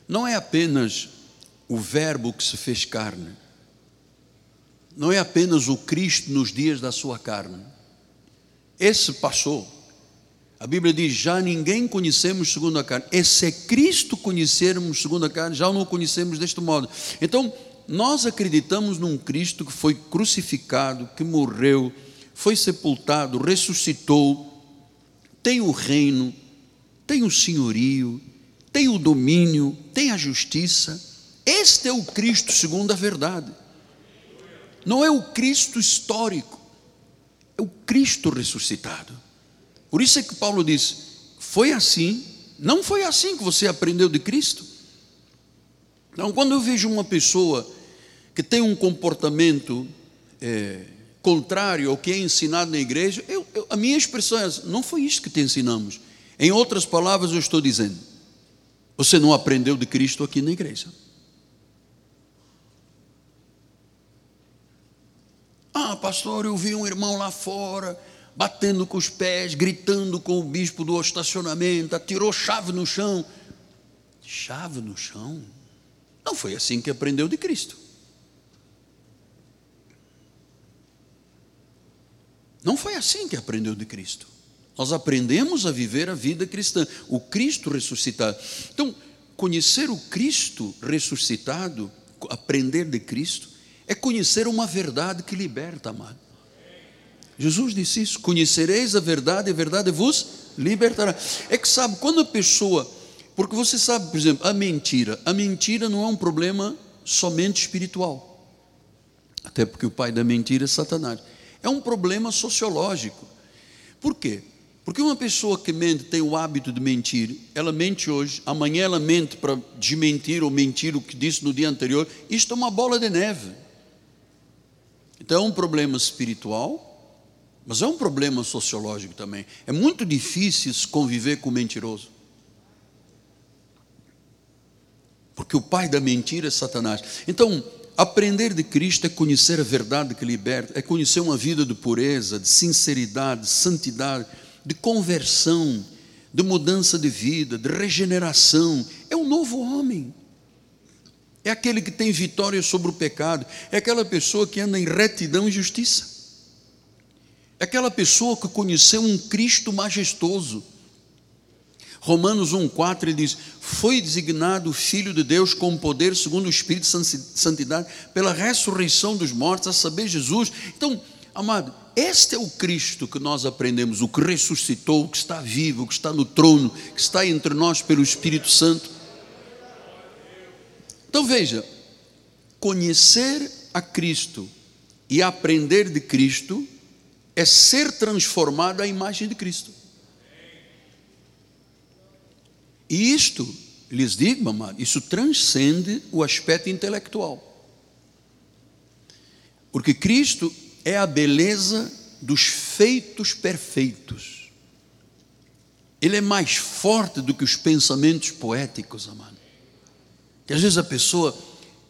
Não é apenas o Verbo que se fez carne, não é apenas o Cristo nos dias da sua carne esse passou. A Bíblia diz: já ninguém conhecemos segundo a carne. E se Cristo conhecermos segundo a carne, já não o conhecemos deste modo. Então, nós acreditamos num Cristo que foi crucificado, que morreu, foi sepultado, ressuscitou, tem o reino, tem o senhorio, tem o domínio, tem a justiça. Este é o Cristo segundo a verdade. Não é o Cristo histórico é o Cristo ressuscitado. Por isso é que Paulo diz: foi assim, não foi assim que você aprendeu de Cristo. Então, quando eu vejo uma pessoa que tem um comportamento é, contrário ao que é ensinado na igreja, eu, eu, a minha expressão é: não foi isso que te ensinamos. Em outras palavras, eu estou dizendo: você não aprendeu de Cristo aqui na igreja. Ah, pastor, eu vi um irmão lá fora, batendo com os pés, gritando com o bispo do estacionamento, atirou chave no chão. Chave no chão? Não foi assim que aprendeu de Cristo. Não foi assim que aprendeu de Cristo. Nós aprendemos a viver a vida cristã, o Cristo ressuscitado. Então, conhecer o Cristo ressuscitado, aprender de Cristo, é conhecer uma verdade que liberta, amado. Jesus disse isso: conhecereis a verdade, e a verdade vos libertará. É que sabe, quando a pessoa, porque você sabe, por exemplo, a mentira, a mentira não é um problema somente espiritual, até porque o pai da mentira é Satanás, é um problema sociológico. Por quê? Porque uma pessoa que mente tem o hábito de mentir, ela mente hoje, amanhã ela mente para desmentir ou mentir o que disse no dia anterior, isto é uma bola de neve. Então é um problema espiritual, mas é um problema sociológico também. É muito difícil conviver com o mentiroso. Porque o pai da mentira é Satanás. Então, aprender de Cristo é conhecer a verdade que liberta, é conhecer uma vida de pureza, de sinceridade, de santidade de conversão, de mudança de vida, de regeneração. É um novo homem. É aquele que tem vitória sobre o pecado. É aquela pessoa que anda em retidão e justiça. É aquela pessoa que conheceu um Cristo majestoso. Romanos 1,4 ele diz: Foi designado Filho de Deus com poder, segundo o Espírito de Santidade, pela ressurreição dos mortos, a saber, Jesus. Então, amado, este é o Cristo que nós aprendemos, o que ressuscitou, o que está vivo, o que está no trono, que está entre nós pelo Espírito Santo. Então veja, conhecer a Cristo e aprender de Cristo é ser transformado à imagem de Cristo. E isto, lhes digo, amado, isso transcende o aspecto intelectual. Porque Cristo é a beleza dos feitos perfeitos. Ele é mais forte do que os pensamentos poéticos, amado. Que às vezes a pessoa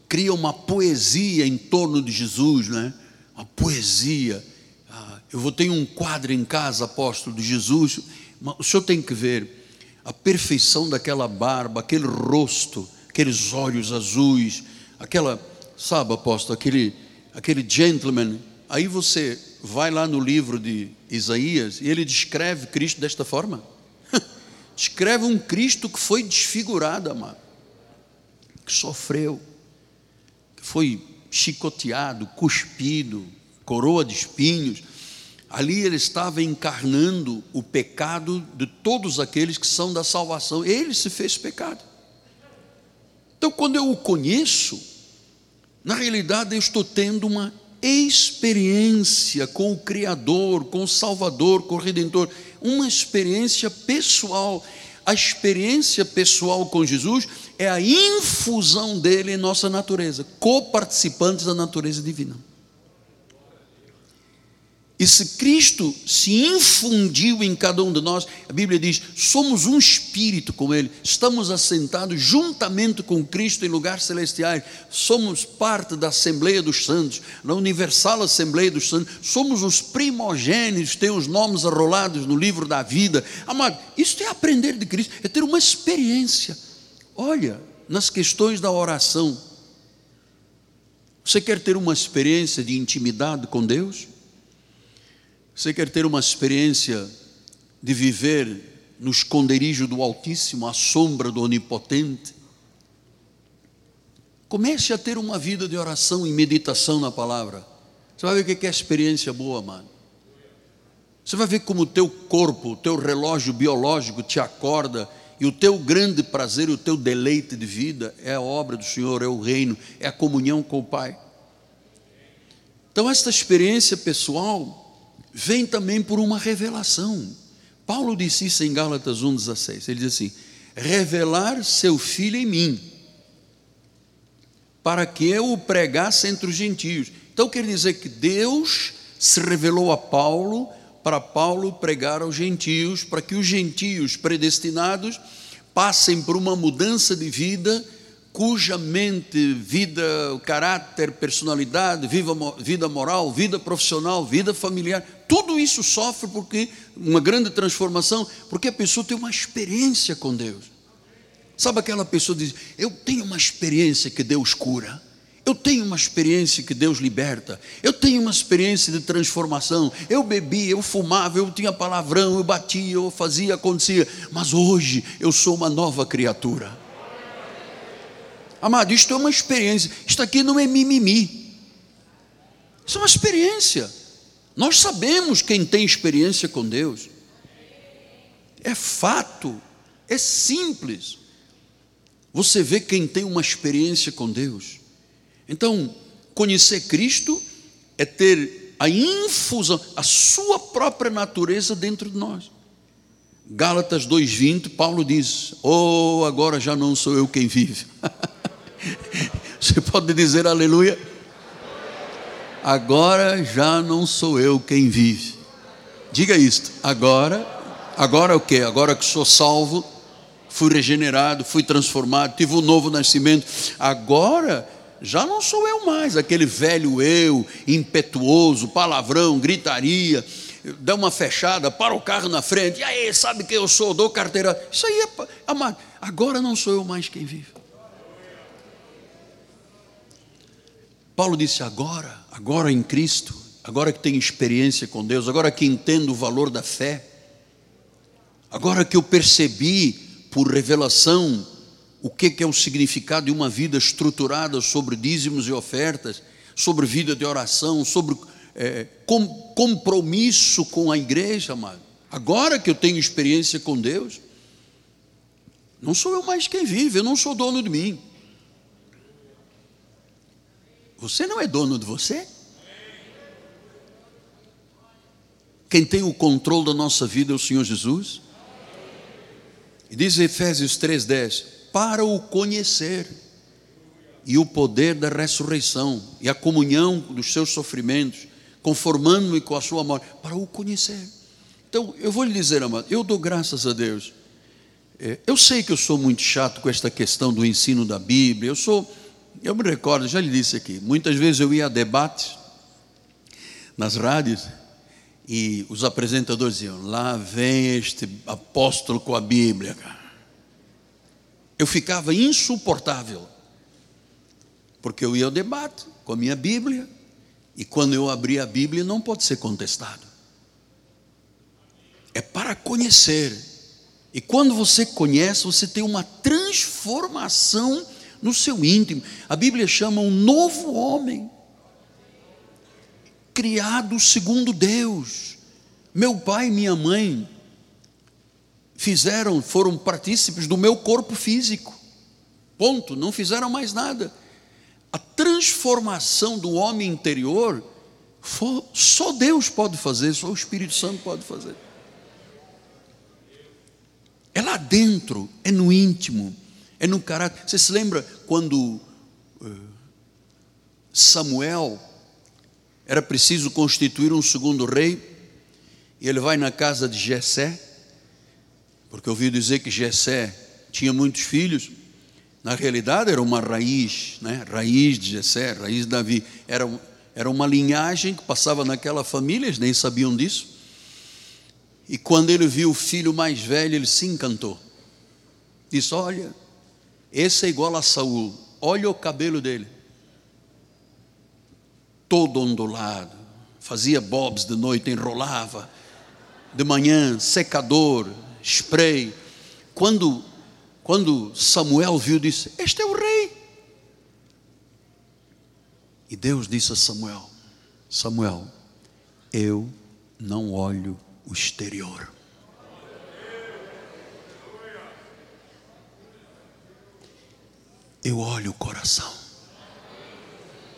cria uma poesia em torno de Jesus, né? Uma poesia. Ah, eu vou ter um quadro em casa, apóstolo de Jesus. O senhor tem que ver a perfeição daquela barba, aquele rosto, aqueles olhos azuis, aquela, sabe, apóstolo, aquele, aquele gentleman Aí você vai lá no livro de Isaías e ele descreve Cristo desta forma. descreve um Cristo que foi desfigurado, amado, que sofreu, que foi chicoteado, cuspido, coroa de espinhos. Ali ele estava encarnando o pecado de todos aqueles que são da salvação. Ele se fez pecado. Então, quando eu o conheço, na realidade eu estou tendo uma experiência com o Criador, com o Salvador, com o Redentor, uma experiência pessoal. A experiência pessoal com Jesus é a infusão dele em nossa natureza, coparticipantes da natureza divina. E se Cristo se infundiu em cada um de nós, a Bíblia diz: somos um espírito com Ele, estamos assentados juntamente com Cristo em lugares celestiais, somos parte da Assembleia dos Santos, na Universal Assembleia dos Santos, somos os primogênitos, tem os nomes arrolados no livro da vida. Amado, isso é aprender de Cristo, é ter uma experiência. Olha, nas questões da oração, você quer ter uma experiência de intimidade com Deus? Você quer ter uma experiência de viver no esconderijo do Altíssimo, à sombra do Onipotente? Comece a ter uma vida de oração e meditação na palavra. Você vai ver o que é experiência boa, mano. Você vai ver como o teu corpo, o teu relógio biológico te acorda e o teu grande prazer, o teu deleite de vida é a obra do Senhor, é o reino, é a comunhão com o Pai. Então, esta experiência pessoal vem também por uma revelação. Paulo disse isso em Gálatas 1,16. Ele diz assim: revelar seu filho em mim, para que eu o pregasse entre os gentios. Então quer dizer que Deus se revelou a Paulo para Paulo pregar aos gentios, para que os gentios predestinados passem por uma mudança de vida cuja mente, vida, caráter, personalidade, vida moral, vida profissional, vida familiar, tudo isso sofre porque uma grande transformação, porque a pessoa tem uma experiência com Deus. Sabe aquela pessoa que diz: Eu tenho uma experiência que Deus cura, Eu tenho uma experiência que Deus liberta. Eu tenho uma experiência de transformação. Eu bebia, eu fumava, eu tinha palavrão, eu batia, eu fazia, acontecia. Mas hoje eu sou uma nova criatura. Amado, isto é uma experiência. Isto aqui não é mimimi. Isso é uma experiência. Nós sabemos quem tem experiência com Deus. É fato. É simples. Você vê quem tem uma experiência com Deus. Então, conhecer Cristo é ter a infusão, a sua própria natureza dentro de nós. Gálatas 2:20, Paulo diz: "Oh, agora já não sou eu quem vive". Você pode dizer aleluia? Agora já não sou eu quem vive. Diga isto. Agora, agora o que? Agora que sou salvo, fui regenerado, fui transformado, tive um novo nascimento. Agora já não sou eu mais, aquele velho eu, impetuoso, palavrão, gritaria, dá uma fechada, para o carro na frente, e aí, sabe que eu sou, dou carteira. Isso aí é, amado, agora não sou eu mais quem vive. Paulo disse: agora, agora em Cristo, agora que tenho experiência com Deus, agora que entendo o valor da fé, agora que eu percebi por revelação o que é o significado de uma vida estruturada sobre dízimos e ofertas, sobre vida de oração, sobre é, com, compromisso com a igreja, amado. Agora que eu tenho experiência com Deus, não sou eu mais quem vive, eu não sou dono de mim. Você não é dono de você? Quem tem o controle da nossa vida é o Senhor Jesus. E diz Efésios 3,10: para o conhecer e o poder da ressurreição e a comunhão dos seus sofrimentos, conformando-me com a sua morte, para o conhecer. Então, eu vou lhe dizer, amado, eu dou graças a Deus. É, eu sei que eu sou muito chato com esta questão do ensino da Bíblia. Eu sou, eu me recordo, já lhe disse aqui, muitas vezes eu ia a debates nas rádios e os apresentadores diziam: lá vem este apóstolo com a Bíblia, eu ficava insuportável, porque eu ia ao debate com a minha Bíblia, e quando eu abri a Bíblia não pode ser contestado. É para conhecer. E quando você conhece, você tem uma transformação no seu íntimo. A Bíblia chama um novo homem, criado segundo Deus. Meu pai e minha mãe fizeram, foram partícipes do meu corpo físico. Ponto, não fizeram mais nada. A transformação do homem interior, só Deus pode fazer, só o Espírito Santo pode fazer. É lá dentro, é no íntimo, é no caráter. Você se lembra quando eh, Samuel era preciso constituir um segundo rei, e ele vai na casa de Jessé, porque eu ouvi dizer que Jessé tinha muitos filhos. Na realidade era uma raiz, né? raiz de Jessé, raiz de Davi. Era, era uma linhagem que passava naquela família, eles nem sabiam disso. E quando ele viu o filho mais velho, ele se encantou. Disse: Olha, esse é igual a Saul, olha o cabelo dele. Todo ondulado, fazia bobs de noite, enrolava, de manhã, secador, spray. Quando, quando Samuel viu, disse: Este é o rei. E Deus disse a Samuel: Samuel, eu não olho o exterior. Eu olho o coração.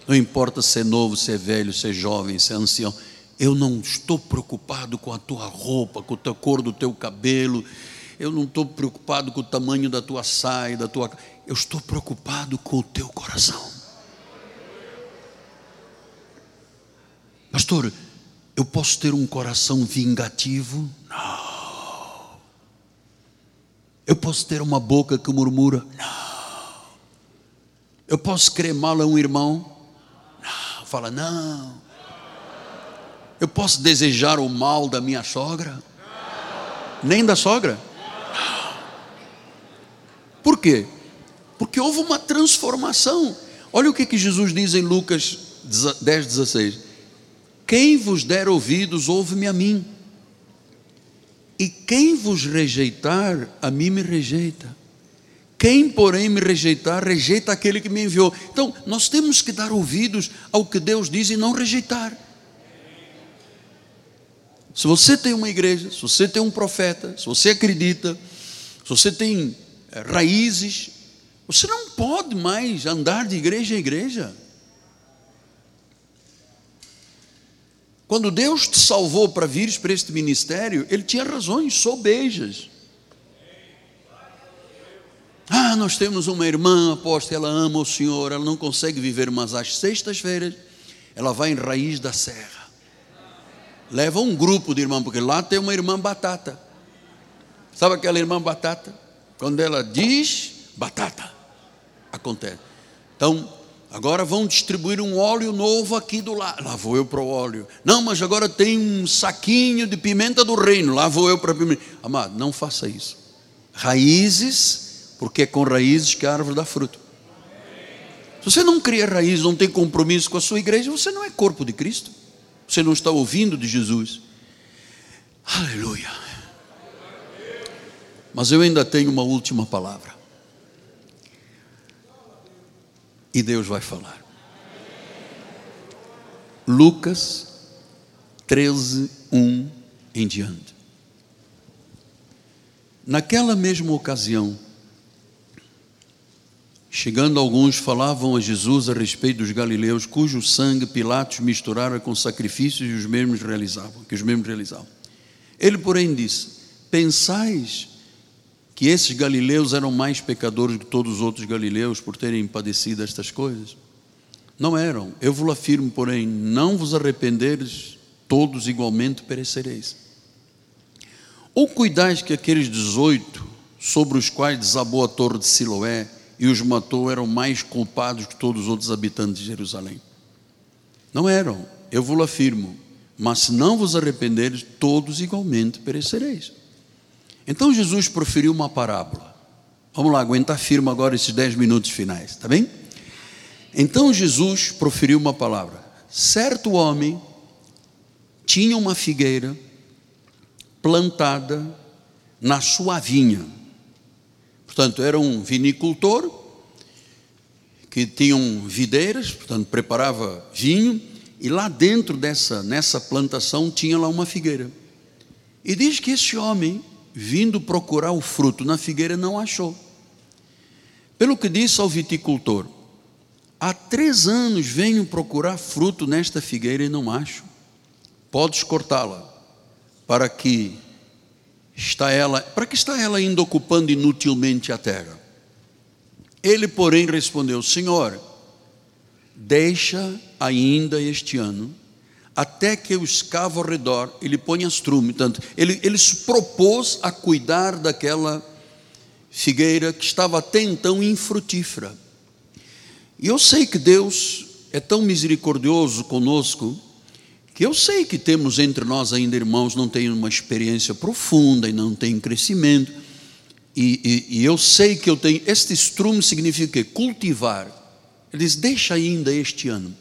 Não importa se é novo, se é velho, se é jovem, se é ancião. Eu não estou preocupado com a tua roupa, com a cor do teu cabelo. Eu não estou preocupado com o tamanho da tua saia, da tua. Eu estou preocupado com o teu coração. Pastor, eu posso ter um coração vingativo? Não. Eu posso ter uma boca que murmura? Não. Eu posso crer mal a um irmão? Não. Fala, não. Eu posso desejar o mal da minha sogra? Nem da sogra? Por quê? Porque houve uma transformação. Olha o que, que Jesus diz em Lucas 10, 16: Quem vos der ouvidos, ouve-me a mim, e quem vos rejeitar, a mim me rejeita. Quem, porém, me rejeitar, rejeita aquele que me enviou. Então, nós temos que dar ouvidos ao que Deus diz e não rejeitar. Se você tem uma igreja, se você tem um profeta, se você acredita, se você tem eh, raízes, você não pode mais andar de igreja em igreja. Quando Deus te salvou para vires para este ministério, Ele tinha razões sobejas. Ah, nós temos uma irmã aposta, ela ama o Senhor, ela não consegue viver, mas às sextas-feiras ela vai em raiz da serra. Leva um grupo de irmãos, porque lá tem uma irmã batata. Sabe aquela irmã batata? Quando ela diz batata, acontece. Então, agora vão distribuir um óleo novo aqui do lado. Lá vou eu para o óleo. Não, mas agora tem um saquinho de pimenta do reino. Lá vou eu para a pimenta. Amado, não faça isso. Raízes porque é com raízes que a árvore dá fruto. Se você não cria raiz, não tem compromisso com a sua igreja, você não é corpo de Cristo. Você não está ouvindo de Jesus. Aleluia. Mas eu ainda tenho uma última palavra. E Deus vai falar. Lucas 13, 1 em diante. Naquela mesma ocasião, Chegando alguns falavam a Jesus a respeito dos galileus, cujo sangue Pilatos misturara com sacrifícios e os mesmos realizavam, que os mesmos realizavam. Ele, porém, disse: Pensais que esses galileus eram mais pecadores que todos os outros galileus por terem padecido estas coisas? Não eram. Eu vos afirmo, porém, não vos arrependeres, todos igualmente perecereis. Ou cuidais que aqueles dezoito, sobre os quais desabou a torre de Siloé, e os matou eram mais culpados que todos os outros habitantes de Jerusalém. Não eram, eu vos afirmo, mas se não vos arrependeres, todos igualmente perecereis. Então Jesus proferiu uma parábola. Vamos lá, aguentar firme agora esses dez minutos finais, tá bem? Então Jesus proferiu uma palavra. Certo homem tinha uma figueira plantada na sua vinha Portanto, era um vinicultor que tinha videiras, portanto, preparava vinho, e lá dentro dessa, nessa plantação, tinha lá uma figueira. E diz que esse homem, vindo procurar o fruto na figueira, não achou. Pelo que disse ao viticultor: Há três anos venho procurar fruto nesta figueira e não acho. Podes cortá-la, para que está ela, para que está ela ainda ocupando inutilmente a terra? Ele, porém, respondeu: Senhor, deixa ainda este ano, até que eu escavo ao redor e lhe ponha astrume. Portanto, ele, ele se propôs a cuidar daquela figueira que estava até então infrutífera. E eu sei que Deus é tão misericordioso conosco que eu sei que temos entre nós ainda irmãos não têm uma experiência profunda e não têm crescimento, e, e, e eu sei que eu tenho, este estrume significa cultivar, ele diz, deixa ainda este ano,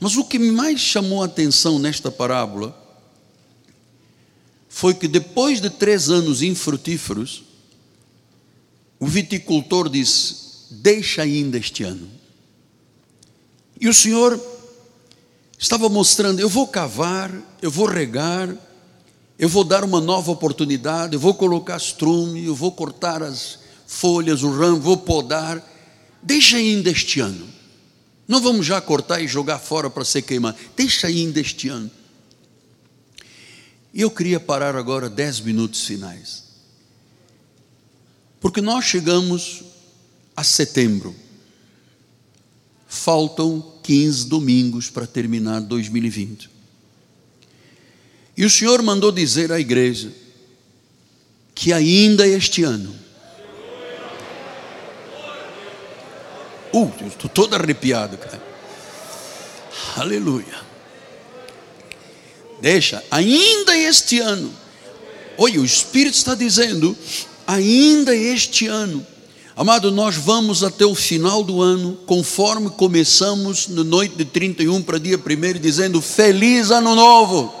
mas o que mais chamou a atenção nesta parábola, foi que depois de três anos infrutíferos, o viticultor disse, deixa ainda este ano, e o Senhor estava mostrando: eu vou cavar, eu vou regar, eu vou dar uma nova oportunidade, eu vou colocar estrume, eu vou cortar as folhas, o ramo, vou podar. Deixa ainda este ano. Não vamos já cortar e jogar fora para ser queimado. Deixa ainda este ano. E eu queria parar agora dez minutos finais. Porque nós chegamos a setembro. Faltam 15 domingos para terminar 2020. E o Senhor mandou dizer à igreja que ainda este ano, uh, estou todo arrepiado, cara. Aleluia. Deixa, ainda este ano. Olha, o Espírito está dizendo, ainda este ano, Amado, nós vamos até o final do ano, conforme começamos na noite de 31 para dia 1, dizendo: Feliz Ano Novo.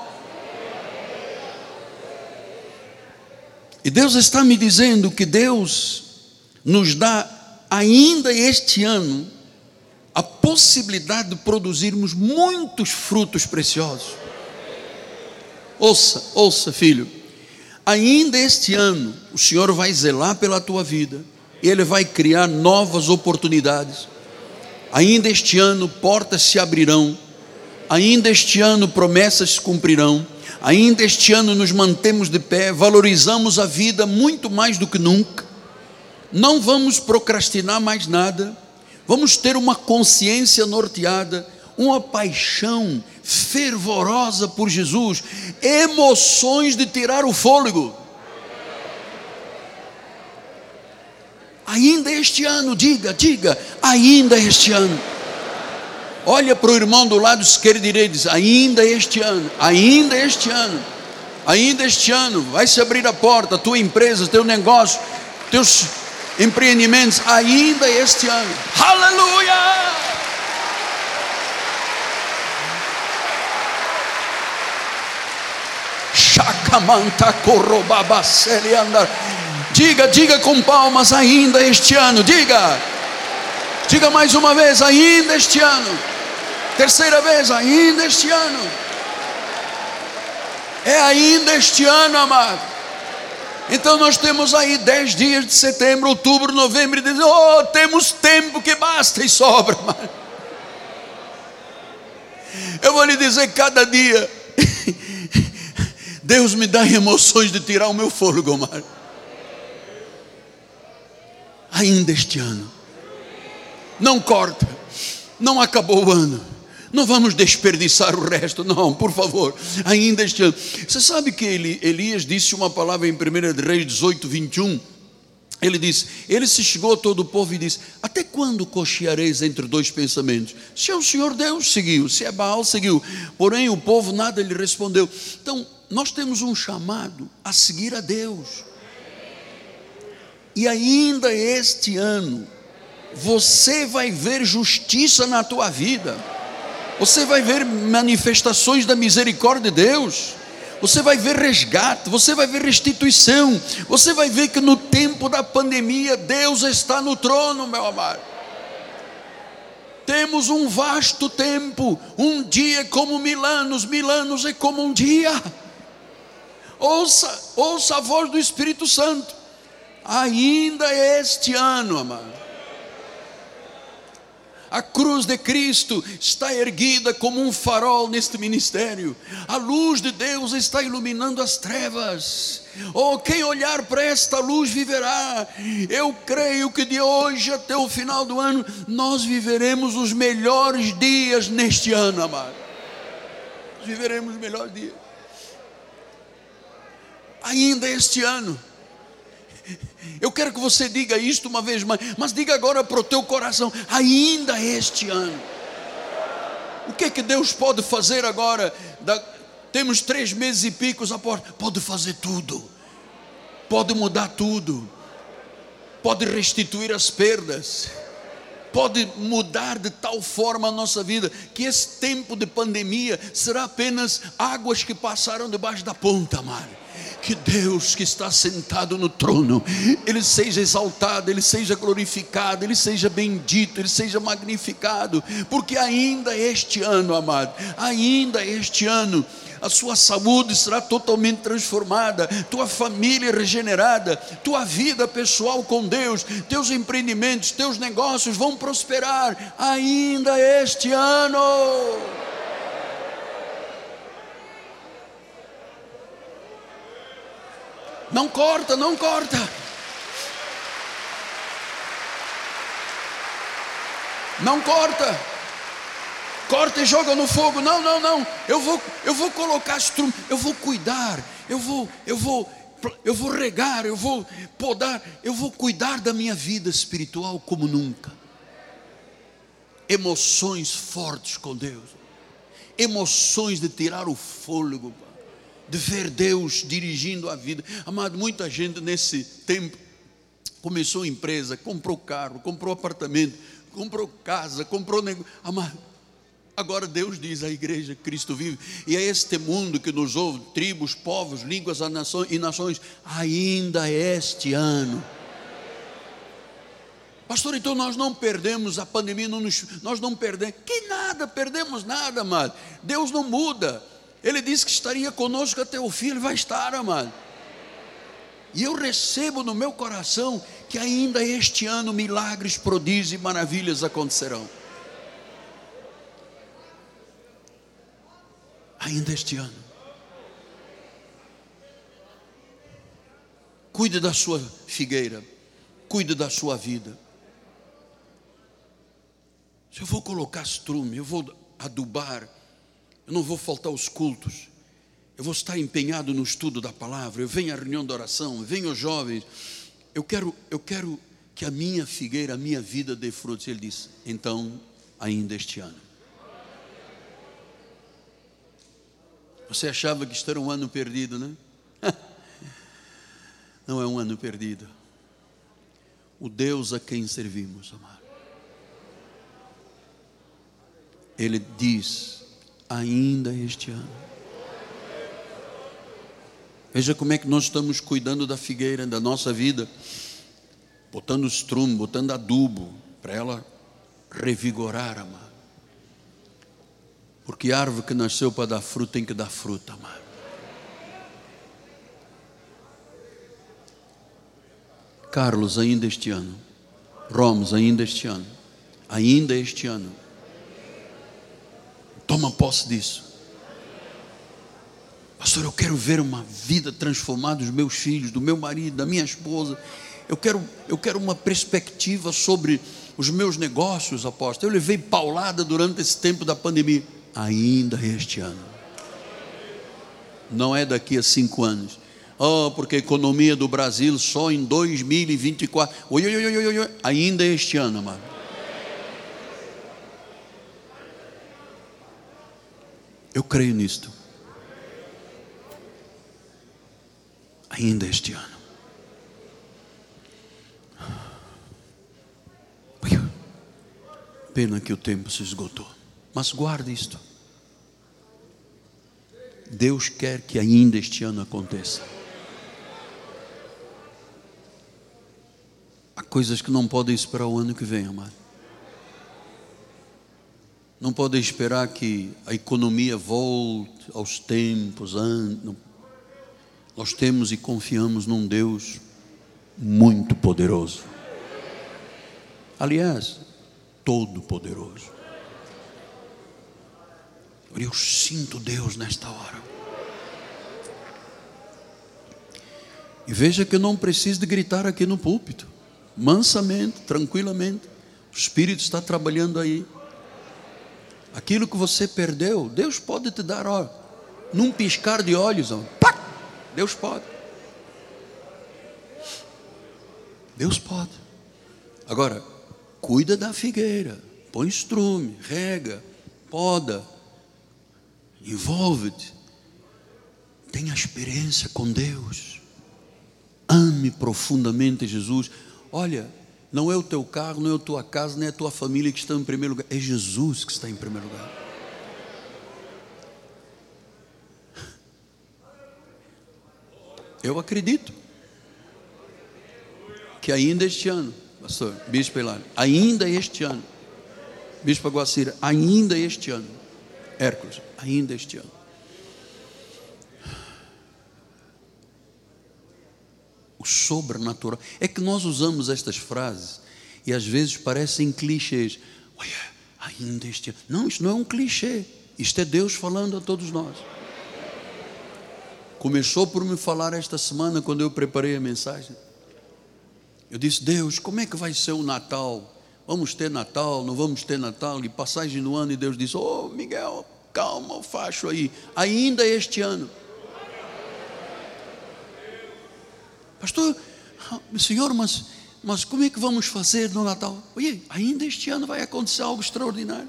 E Deus está me dizendo que Deus nos dá ainda este ano a possibilidade de produzirmos muitos frutos preciosos. Ouça, ouça, filho. Ainda este ano, o Senhor vai zelar pela tua vida, Ele vai criar novas oportunidades. Ainda este ano, portas se abrirão, ainda este ano, promessas se cumprirão, ainda este ano, nos mantemos de pé, valorizamos a vida muito mais do que nunca, não vamos procrastinar mais nada, vamos ter uma consciência norteada, uma paixão fervorosa por Jesus, emoções de tirar o fôlego. Ainda este ano, diga, diga, ainda este ano. Olha para o irmão do lado esquerdo e direito, diz, ainda este ano, ainda este ano, ainda este ano, vai se abrir a porta, tua empresa, teu negócio, teus empreendimentos, ainda este ano. Aleluia! Chacamanta corrobabacele andar. Diga, diga com palmas ainda este ano. Diga. Diga mais uma vez, ainda este ano. Terceira vez, ainda este ano. É ainda este ano, amado. Então nós temos aí dez dias de setembro, outubro, novembro e dezembro. Oh, temos tempo que basta e sobra. Mano. Eu vou lhe dizer cada dia. Deus me dá emoções de tirar o meu fôlego, amado. Ainda este ano. Não corta. Não acabou o ano não vamos desperdiçar o resto, não, por favor, ainda este ano. Você sabe que Elias disse uma palavra em 1 Reis 18, 21? Ele disse: Ele se chegou a todo o povo e disse: Até quando cocheareis entre dois pensamentos? Se é o Senhor Deus, seguiu, se é Baal, seguiu. Porém, o povo nada lhe respondeu. Então, nós temos um chamado a seguir a Deus. E ainda este ano, você vai ver justiça na tua vida você vai ver manifestações da misericórdia de Deus, você vai ver resgate, você vai ver restituição, você vai ver que no tempo da pandemia Deus está no trono, meu amado. Temos um vasto tempo, um dia como mil anos, mil anos é como um dia. Ouça, ouça a voz do Espírito Santo. Ainda este ano, amado a cruz de Cristo está erguida como um farol neste ministério. A luz de Deus está iluminando as trevas. Oh, quem olhar para esta luz viverá. Eu creio que de hoje até o final do ano nós viveremos os melhores dias neste ano, amado. Viveremos os melhores dias. Ainda este ano eu quero que você diga isto uma vez mais, mas diga agora para o teu coração, ainda este ano. O que é que Deus pode fazer agora? Da, temos três meses e picos a porta. Pode fazer tudo, pode mudar tudo, pode restituir as perdas, pode mudar de tal forma a nossa vida que esse tempo de pandemia será apenas águas que passaram debaixo da ponta, Mário que Deus que está sentado no trono, Ele seja exaltado, Ele seja glorificado, Ele seja bendito, Ele seja magnificado, porque ainda este ano, amado, ainda este ano, a sua saúde será totalmente transformada, tua família regenerada, tua vida pessoal com Deus, teus empreendimentos, teus negócios vão prosperar ainda este ano. Não corta, não corta. Não corta. Corta e joga no fogo. Não, não, não. Eu vou, eu vou colocar estrume, eu vou cuidar. Eu vou, eu vou, eu vou regar, eu vou podar, eu vou cuidar da minha vida espiritual como nunca. Emoções fortes com Deus. Emoções de tirar o fôlego de ver Deus dirigindo a vida. Amado, muita gente nesse tempo começou empresa, comprou carro, comprou apartamento, comprou casa, comprou negócio. Agora Deus diz à igreja, Cristo vive, e a este mundo que nos ouve, tribos, povos, línguas e nações, ainda este ano. Pastor, então nós não perdemos a pandemia, não nos, nós não perdemos, que nada, perdemos nada, amado. Deus não muda. Ele disse que estaria conosco até o fim, Ele vai estar, amado. E eu recebo no meu coração que ainda este ano milagres, prodígios e maravilhas acontecerão. Ainda este ano. Cuide da sua figueira, cuide da sua vida. Se eu vou colocar estrume, eu vou adubar, eu não vou faltar os cultos, eu vou estar empenhado no estudo da palavra, eu venho à reunião de oração, venho aos jovens, eu quero, eu quero que a minha figueira, a minha vida dê frutos. Ele disse, então, ainda este ano. Você achava que era um ano perdido, né? Não é um ano perdido. O Deus a quem servimos, amado. Ele diz: ainda este ano. Veja como é que nós estamos cuidando da figueira da nossa vida, botando estrumo, botando adubo, para ela revigorar, amado. Porque árvore que nasceu para dar fruta tem que dar fruta, amado. Carlos, ainda este ano. Romos, ainda este ano. Ainda este ano. Toma posse disso. Pastor, eu quero ver uma vida transformada dos meus filhos, do meu marido, da minha esposa. Eu quero, eu quero uma perspectiva sobre os meus negócios, apóstolo. Eu levei paulada durante esse tempo da pandemia. Ainda este ano. Não é daqui a cinco anos. Oh, porque a economia do Brasil só em 2024. Oi, oi, oi, oi, oi, ainda este ano, amado. Eu creio nisto. Ainda este ano. Pena que o tempo se esgotou. Mas guarde isto. Deus quer que ainda este ano aconteça. Há coisas que não podem esperar o ano que vem, amado não podem esperar que a economia volte aos tempos. Nós temos e confiamos num Deus muito poderoso. Aliás, todo-poderoso. Eu sinto Deus nesta hora. E veja que eu não preciso de gritar aqui no púlpito. Mansamente, tranquilamente. O Espírito está trabalhando aí. Aquilo que você perdeu, Deus pode te dar, ó, num piscar de olhos, ó, pá, Deus pode. Deus pode. Agora, cuida da figueira, põe estrume, rega, poda, envolve-te, tenha experiência com Deus, ame profundamente Jesus. Olha, não é o teu carro, não é a tua casa, nem é a tua família que está em primeiro lugar. É Jesus que está em primeiro lugar. Eu acredito que ainda este ano, pastor, bispo Hilário, ainda este ano, bispo Aguacira, ainda este ano, Hércules, ainda este ano, o sobrenatural. É que nós usamos estas frases e às vezes parecem clichês. Olha, ainda este. Não, isto não é um clichê. Isto é Deus falando a todos nós. Começou por me falar esta semana quando eu preparei a mensagem. Eu disse: Deus, como é que vai ser o Natal? Vamos ter Natal, não vamos ter Natal? E passagem no ano, e Deus disse: Ô oh, Miguel, calma o facho aí, ainda este ano. Pastor, senhor, mas, mas como é que vamos fazer no Natal? Oi, ainda este ano vai acontecer algo extraordinário.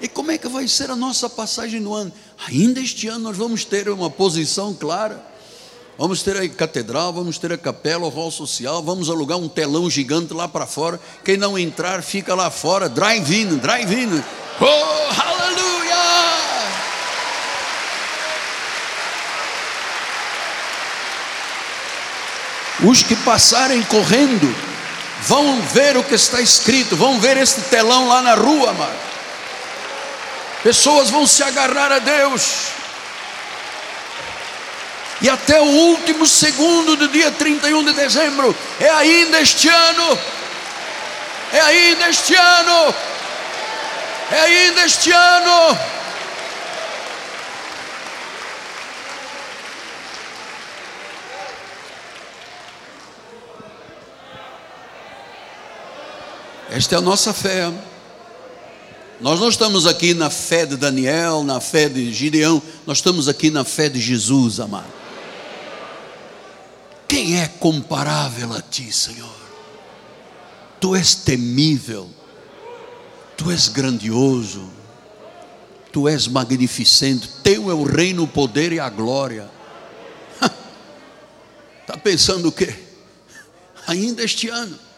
E como é que vai ser a nossa passagem no ano? Ainda este ano nós vamos ter uma posição clara. Vamos ter a catedral, vamos ter a capela, o hall social, vamos alugar um telão gigante lá para fora. Quem não entrar fica lá fora, drive-in, drive-in. Oh, aleluia! Os que passarem correndo vão ver o que está escrito, vão ver este telão lá na rua, amado. Pessoas vão se agarrar a Deus e até o último segundo do dia 31 de dezembro, é ainda este ano, é ainda este ano, é ainda este ano. Esta é a nossa fé. Nós não estamos aqui na fé de Daniel, na fé de Gideão, nós estamos aqui na fé de Jesus, amado. Quem é comparável a ti, Senhor? Tu és temível, tu és grandioso, tu és magnificente, teu é o reino, o poder e a glória. Está pensando o quê? Ainda este ano.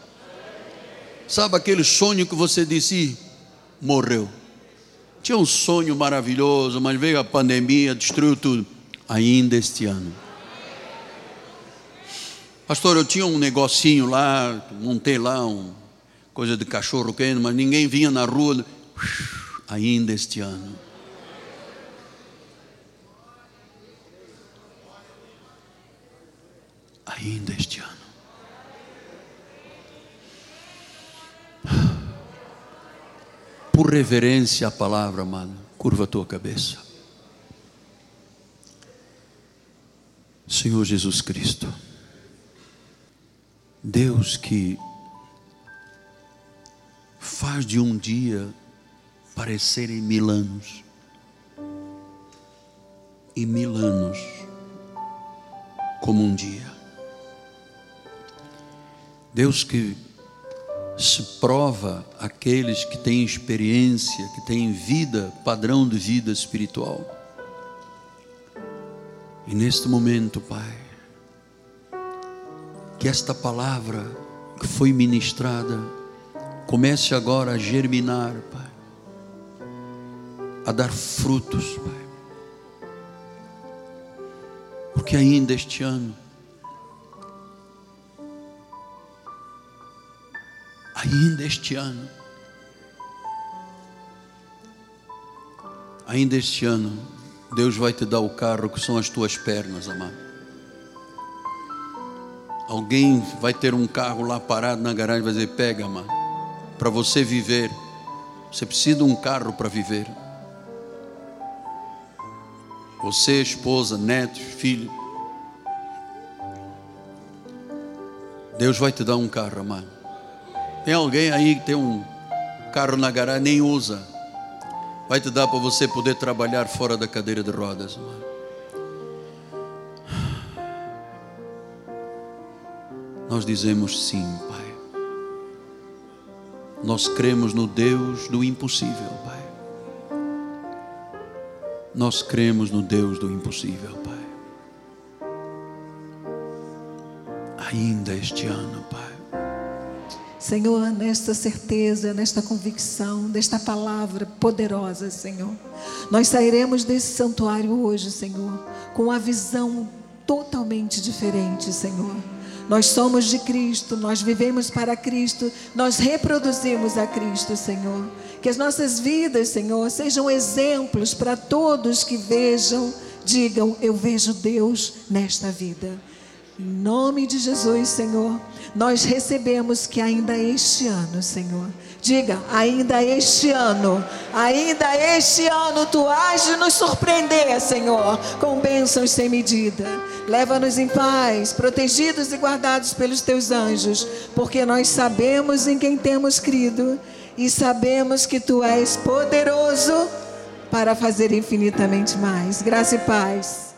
Sabe aquele sonho que você disse, morreu. Tinha um sonho maravilhoso, mas veio a pandemia, destruiu tudo. Ainda este ano. Pastor, eu tinha um negocinho lá, montei lá um coisa de cachorro quente, mas ninguém vinha na rua ainda este ano. Ainda este ano. Por reverência à palavra, amado, curva a tua cabeça. Senhor Jesus Cristo. Deus que faz de um dia parecerem mil anos, e mil anos como um dia. Deus que se prova aqueles que têm experiência, que têm vida, padrão de vida espiritual. E neste momento, Pai, que esta palavra que foi ministrada comece agora a germinar, Pai, a dar frutos, Pai. Porque ainda este ano, ainda este ano, ainda este ano, Deus vai te dar o carro que são as tuas pernas, amado. Alguém vai ter um carro lá parado na garagem vai dizer: pega, mano, para você viver. Você precisa de um carro para viver. Você, esposa, netos, filho. Deus vai te dar um carro, amado. Tem alguém aí que tem um carro na garagem, nem usa. Vai te dar para você poder trabalhar fora da cadeira de rodas, nós dizemos sim, Pai. Nós cremos no Deus do impossível, Pai. Nós cremos no Deus do impossível, Pai. Ainda este ano, Pai. Senhor, nesta certeza, nesta convicção, desta palavra poderosa, Senhor, nós sairemos desse santuário hoje, Senhor, com uma visão totalmente diferente, Senhor nós somos de Cristo, nós vivemos para Cristo, nós reproduzimos a Cristo, Senhor. Que as nossas vidas, Senhor, sejam exemplos para todos que vejam, digam: Eu vejo Deus nesta vida. Em nome de Jesus, Senhor, nós recebemos que ainda este ano, Senhor, diga, ainda este ano, ainda este ano tu de nos surpreender, Senhor, com bênçãos sem medida. Leva-nos em paz, protegidos e guardados pelos teus anjos, porque nós sabemos em quem temos crido e sabemos que tu és poderoso para fazer infinitamente mais. Graça e paz.